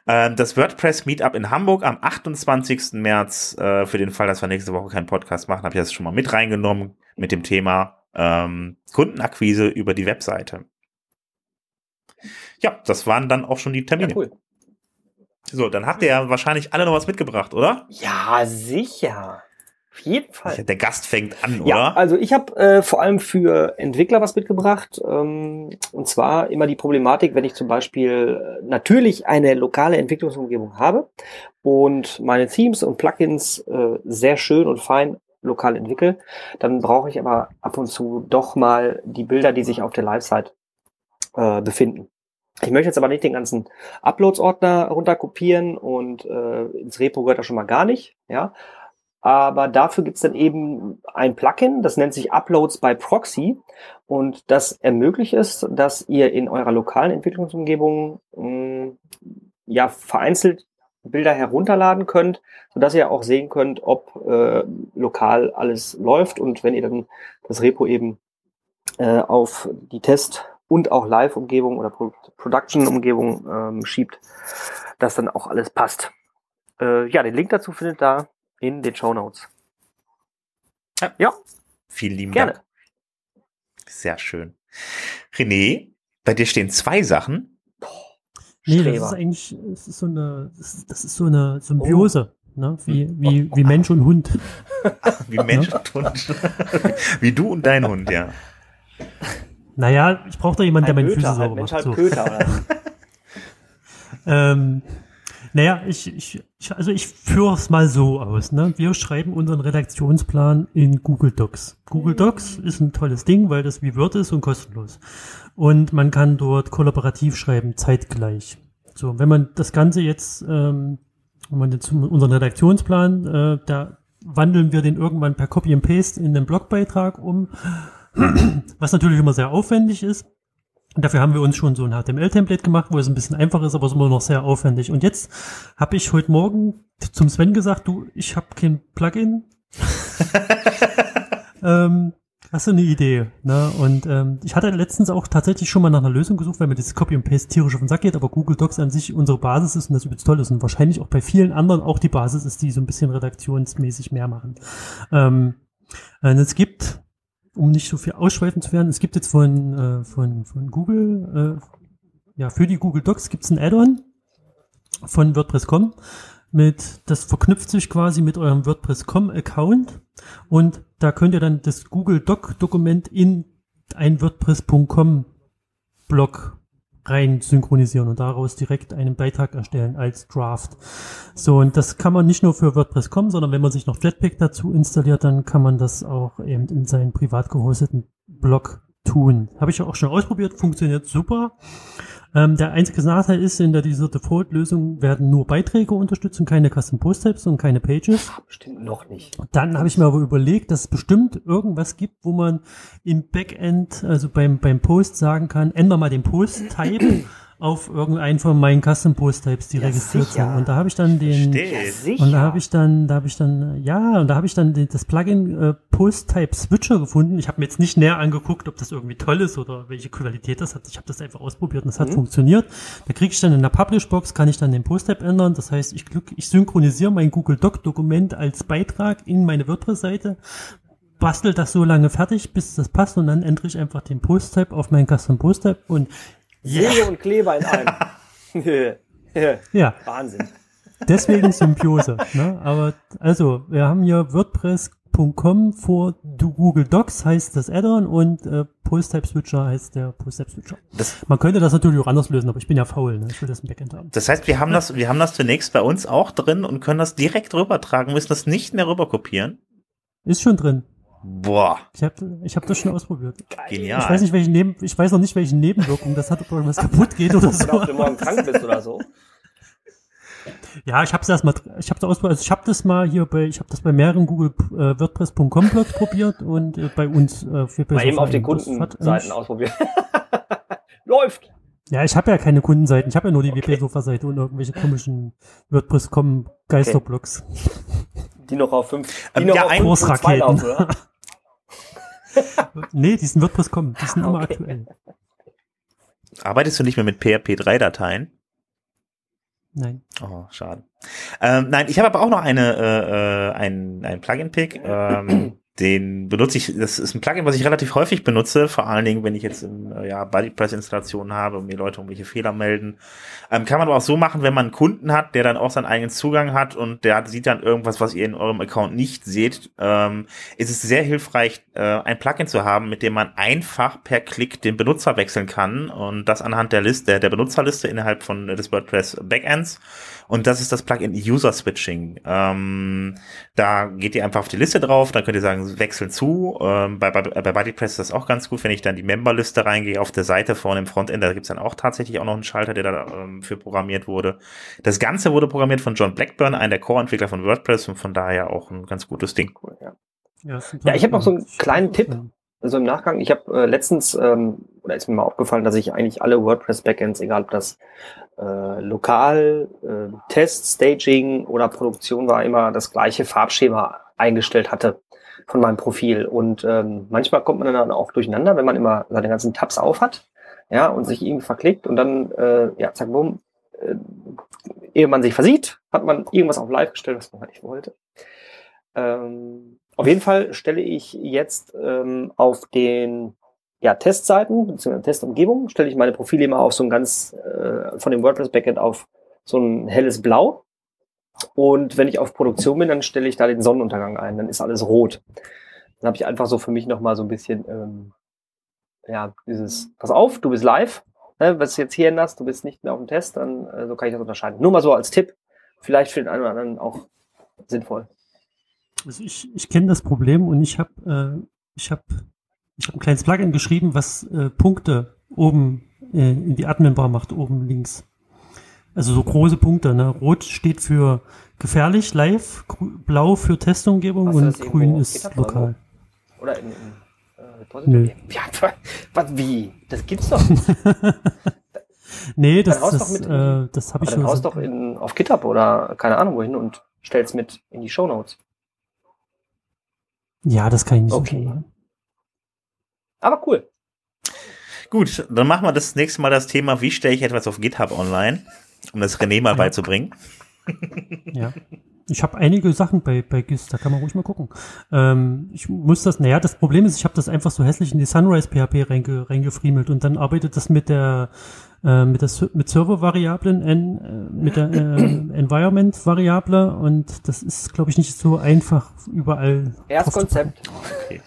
Äh, das WordPress Meetup in Hamburg am 28. März, äh, für den Fall, dass wir nächste Woche keinen Podcast machen, habe ich das schon mal mit reingenommen mit dem Thema ähm, Kundenakquise über die Webseite. Ja, das waren dann auch schon die Termine. Ja, cool. So, dann habt ihr ja wahrscheinlich alle noch was mitgebracht, oder? Ja, sicher. Auf jeden Fall. Der Gast fängt an, oder? Ja, also ich habe äh, vor allem für Entwickler was mitgebracht. Ähm, und zwar immer die Problematik, wenn ich zum Beispiel äh, natürlich eine lokale Entwicklungsumgebung habe und meine Themes und Plugins äh, sehr schön und fein lokal entwickle, dann brauche ich aber ab und zu doch mal die Bilder, die sich auf der Live-Site äh, befinden. Ich möchte jetzt aber nicht den ganzen Uploads-Ordner runterkopieren und äh, ins Repo gehört er schon mal gar nicht, ja. Aber dafür gibt's dann eben ein Plugin, das nennt sich Uploads by Proxy und das ermöglicht es, dass ihr in eurer lokalen Entwicklungsumgebung mh, ja vereinzelt Bilder herunterladen könnt, sodass ihr auch sehen könnt, ob äh, lokal alles läuft und wenn ihr dann das Repo eben äh, auf die Test- und auch Live-Umgebung oder Pro Production-Umgebung ähm, schiebt, dass dann auch alles passt. Äh, ja, den Link dazu findet da in den Show Notes. Ja. ja. Vielen lieben Gerne. Dank. Sehr schön. René, bei dir stehen zwei Sachen. Nee, Streber. das ist eigentlich das ist so eine, das ist, so eine Symbiose, ne? wie, wie, wie Mensch und Hund. Wie Mensch und Hund. Wie du und dein Hund, ja. Naja, ich brauche da jemanden, der meine Füße sauber Mensch, macht. halt So. Köter. Oder? Ähm, naja, ich, ich, ich, also ich führe es mal so aus. Ne? Wir schreiben unseren Redaktionsplan in Google Docs. Google Docs ist ein tolles Ding, weil das wie Word ist und kostenlos. Und man kann dort kollaborativ schreiben, zeitgleich. So, wenn man das Ganze jetzt, ähm, wenn man jetzt unseren Redaktionsplan, äh, da wandeln wir den irgendwann per Copy and Paste in den Blogbeitrag um, was natürlich immer sehr aufwendig ist. Dafür haben wir uns schon so ein HTML-Template gemacht, wo es ein bisschen einfacher ist, aber es ist immer noch sehr aufwendig. Und jetzt habe ich heute Morgen zum Sven gesagt, du, ich habe kein Plugin. ähm, hast du eine Idee? Ne? Und ähm, ich hatte letztens auch tatsächlich schon mal nach einer Lösung gesucht, weil mir das Copy and Paste tierisch auf den Sack geht, aber Google Docs an sich unsere Basis ist und das übelst toll ist und wahrscheinlich auch bei vielen anderen auch die Basis ist, die so ein bisschen redaktionsmäßig mehr machen. Ähm, und es gibt um nicht so viel ausschweifen zu werden, es gibt jetzt von, äh, von, von Google, äh, ja, für die Google Docs gibt es ein Add-on von WordPress.com mit, das verknüpft sich quasi mit eurem WordPress.com Account und da könnt ihr dann das Google Doc Dokument in ein WordPress.com Blog rein synchronisieren und daraus direkt einen Beitrag erstellen als Draft. So, und das kann man nicht nur für WordPress.com, sondern wenn man sich noch Flatpak dazu installiert, dann kann man das auch eben in seinen privat gehosteten Blog tun. Habe ich auch schon ausprobiert, funktioniert super. Ähm, der einzige Nachteil ist, in der dieser Default-Lösung werden nur Beiträge unterstützt und keine Custom Post-Types und keine Pages. Bestimmt noch nicht. Dann habe ich mir aber überlegt, dass es bestimmt irgendwas gibt, wo man im Backend, also beim, beim Post sagen kann, änder mal den Post-Type auf irgendeinen von meinen Custom-Post-Types, die Ja, registriert sicher. sind. Und da habe ich dann den, Steht. und da habe ich dann, da habe ich dann, ja, und da habe ich dann den, das Plugin äh, Post-Type Switcher gefunden. Ich habe mir jetzt nicht näher angeguckt, ob das irgendwie toll ist oder welche Qualität das hat. Ich habe das einfach ausprobiert und es hat Mhm. funktioniert. Da kriege ich dann in der Publish-Box, kann ich dann den Post-Type ändern. Das heißt, ich, ich synchronisiere mein Google Doc-Dokument als Beitrag in meine WordPress-Seite, bastel das so lange fertig, bis das passt und dann ändere ich einfach den Post-Type auf meinen Custom Post-Type und Säge und Kleber in einem. ja, Wahnsinn. Deswegen Symbiose. ne? Aber also, wir haben hier WordPress.com vor du Google Docs heißt das Add-on und äh, Post-Type Switcher heißt der Post-Type Switcher. Das, Man könnte das natürlich auch anders lösen, aber ich bin ja faul, ne? Ich will das im Backend haben. das heißt, wir haben das, wir haben das zunächst bei uns auch drin und können das direkt rübertragen, müssen das nicht mehr rüber kopieren. Ist schon drin. Boah, Ich habe ich hab das schon ausprobiert. genial. Ich weiß nicht, welche Neben ich weiß noch nicht, welche Nebenwirkungen das hat, ob irgendwas kaputt geht oder Oder ob du so. morgen krank bist oder so. Ja, ich habe es erstmal, ich habe das ausprobiert. Also ich habe das mal hier bei, ich habe das bei mehreren Google äh, WordPress.com Blogs probiert und äh, bei uns äh, für Mal eben auf den Kundenseiten ausprobieren. Läuft. Ja, ich habe ja keine Kundenseiten. Ich habe ja nur die WP-Sofa-Seite und irgendwelche komischen WordPress.com Geisterblogs. Die noch auf fünf, die Ähm, noch ja, auf fünf Großraketen. laufen, oder? nee, die sind WordPress.com. Die sind immer Okay. aktuell. Arbeitest du nicht mehr mit PHP3-Dateien? Nein. Oh, schade. Ähm, nein, ich habe aber auch noch eine, äh, äh, ein, ein Plugin-Pick. Ähm, den benutze ich, das ist ein Plugin, was ich relativ häufig benutze, vor allen Dingen, wenn ich jetzt in, äh, ja, BuddyPress-Installationen habe und mir Leute irgendwelche Fehler melden. Ähm, kann man aber auch so machen, wenn man einen Kunden hat, der dann auch seinen eigenen Zugang hat und der hat, sieht dann irgendwas, was ihr in eurem Account nicht seht, ähm, ist es sehr hilfreich, äh, ein Plugin zu haben, mit dem man einfach per Klick den Benutzer wechseln kann und das anhand der Liste, der Benutzerliste innerhalb von äh, des WordPress Backends. Und das ist das Plugin User Switching. Ähm, da geht ihr einfach auf die Liste drauf, dann könnt ihr sagen, wechseln zu. Ähm, bei, bei, bei BuddyPress ist das auch ganz gut, wenn ich dann die Memberliste reingehe auf der Seite vorne im Frontend, da gibt's dann auch tatsächlich auch noch einen Schalter, der da ähm, für programmiert wurde. Das Ganze wurde programmiert von John Blackburn, einer der Core-Entwickler von WordPress und von daher auch ein ganz gutes Ding. Cool, ja. Ja, Ja, ich habe noch so einen kleinen Tipp. Also im Nachgang, ich habe äh, letztens, ähm, oder ist mir mal aufgefallen, dass ich eigentlich alle WordPress-Backends, egal ob das äh, lokal, äh, Test, Staging oder Produktion war, immer das gleiche Farbschema eingestellt hatte von meinem Profil. Und ähm, manchmal kommt man dann auch durcheinander, wenn man immer seine ganzen Tabs auf hat, ja, und sich irgendwie verklickt und dann, äh, ja, zack, bumm, äh, ehe man sich versieht, hat man irgendwas auf live gestellt, was man halt nicht wollte. Ähm, auf jeden Fall stelle ich jetzt ähm, auf den ja, Testseiten bzw. Testumgebung stelle ich meine Profile immer auf so ein ganz äh, von dem WordPress Backend auf so ein helles Blau. Und wenn ich auf Produktion bin, dann stelle ich da den Sonnenuntergang ein, dann ist alles rot. Dann habe ich einfach so für mich nochmal so ein bisschen, ähm, ja, dieses, pass auf, du bist live, ne, was du jetzt hier änderst, du bist nicht mehr auf dem Test, dann äh, so kann ich das unterscheiden. Nur mal so als Tipp, vielleicht für den einen oder anderen auch sinnvoll. Also ich, ich kenne das Problem und ich habe äh, ich hab, ich hab ein kleines Plugin geschrieben, was äh, Punkte oben äh, in die Admin-Bar macht, oben links. Also so große Punkte. Ne? Rot steht für gefährlich, live, blau für Testumgebung Hast und grün ist lokal. Oder in, in äh? Ja, was, wie? Das gibt's doch. Nee, das, raus das, äh, das habe ich Aber dann schon. raus doch in, auf GitHub oder keine Ahnung wohin und stell's mit in die Shownotes. Ja, das kann ich nicht so Okay. schnell machen. Aber cool. Gut, dann machen wir das nächste Mal das Thema, wie stelle ich etwas auf GitHub online, um das René mal Ja. beizubringen. Ja. Ich habe einige Sachen bei, bei GIS, da kann man ruhig mal gucken. Ähm, ich muss das, naja, das Problem ist, ich habe das einfach so hässlich in die Sunrise PHP reinge, reingefriemelt und dann arbeitet das mit der äh, mit der Ser- mit Server-Variablen, en, äh, mit der äh, Environment-Variable und das ist, glaube ich, nicht so einfach überall. Erst Konzept. packen.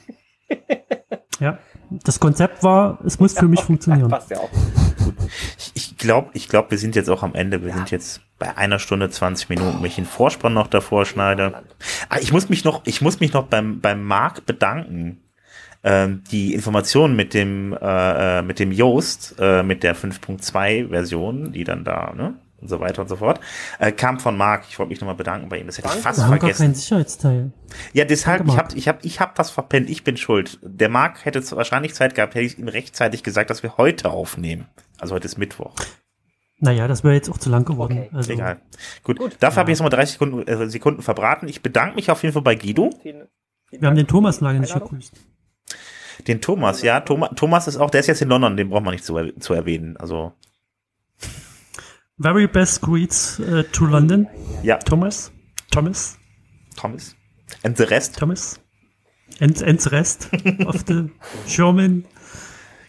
Ja, das Konzept war, es muss für mich funktionieren. Passt ja auch. Ich, ich glaube, ich glaub, wir sind jetzt auch am Ende. Wir sind jetzt bei einer Stunde 20 Minuten, wenn ich den Vorspann noch davor schneide. Ah, ich muss mich noch, ich muss mich noch beim, beim Marc bedanken. Ähm, die Informationen mit dem, äh, äh, mit dem Yoast, äh, mit der 5.2 Version, die dann da, ne? Und so weiter und so fort, äh, kam von Marc. Ich wollte mich nochmal bedanken bei ihm. Das hätte ich fast Wir haben gar vergessen. kein Sicherheitsteil. Ja, deshalb, Danke, ich habe ich hab, ich hab was verpennt, ich bin schuld. Der Marc hätte wahrscheinlich Zeit gehabt, hätte ich ihm rechtzeitig gesagt, dass wir heute aufnehmen. Also heute ist Mittwoch. Naja, das wäre jetzt auch zu lang geworden. Okay. Also, Egal. Gut, Gut. dafür habe ich jetzt mal 30 Sekunden, äh, Sekunden verbraten. Ich bedanke mich auf jeden Fall bei Guido. Vielen, vielen Wir haben den. Thomas lange nicht gegrüßt. Den Thomas, ja, Thomas, Thomas ist auch, der ist jetzt in London, den braucht man nicht zu, zu erwähnen. Also, Very best greets uh, to London. ja, Thomas. Thomas. Thomas. And the rest, Thomas. And, and the rest of the German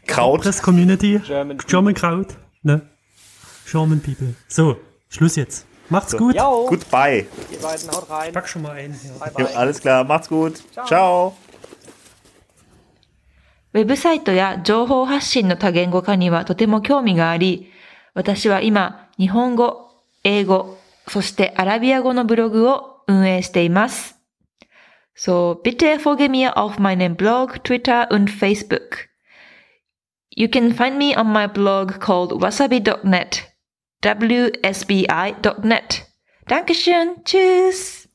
Kraut. press community. German German crowd. Ne? German people. So, Schluss jetzt. Macht's So. gut. Jo, Goodbye. ihr beiden haut rein. Pack schon mal ein. Ja. Bye, Jo, bye. alles klar, macht's gut. Ciao. Ciao. ウェブサイトや情報発信の多言語化にはとても興味があり、私は今、 日本語、英語、そしてアラビア語のブログを運営しています。So, bitte folge mir auf meinem Blog, Twitter und Facebook. You can find me on my blog called wasabi.net. wsbi.net. Dankeschön. Tschüss.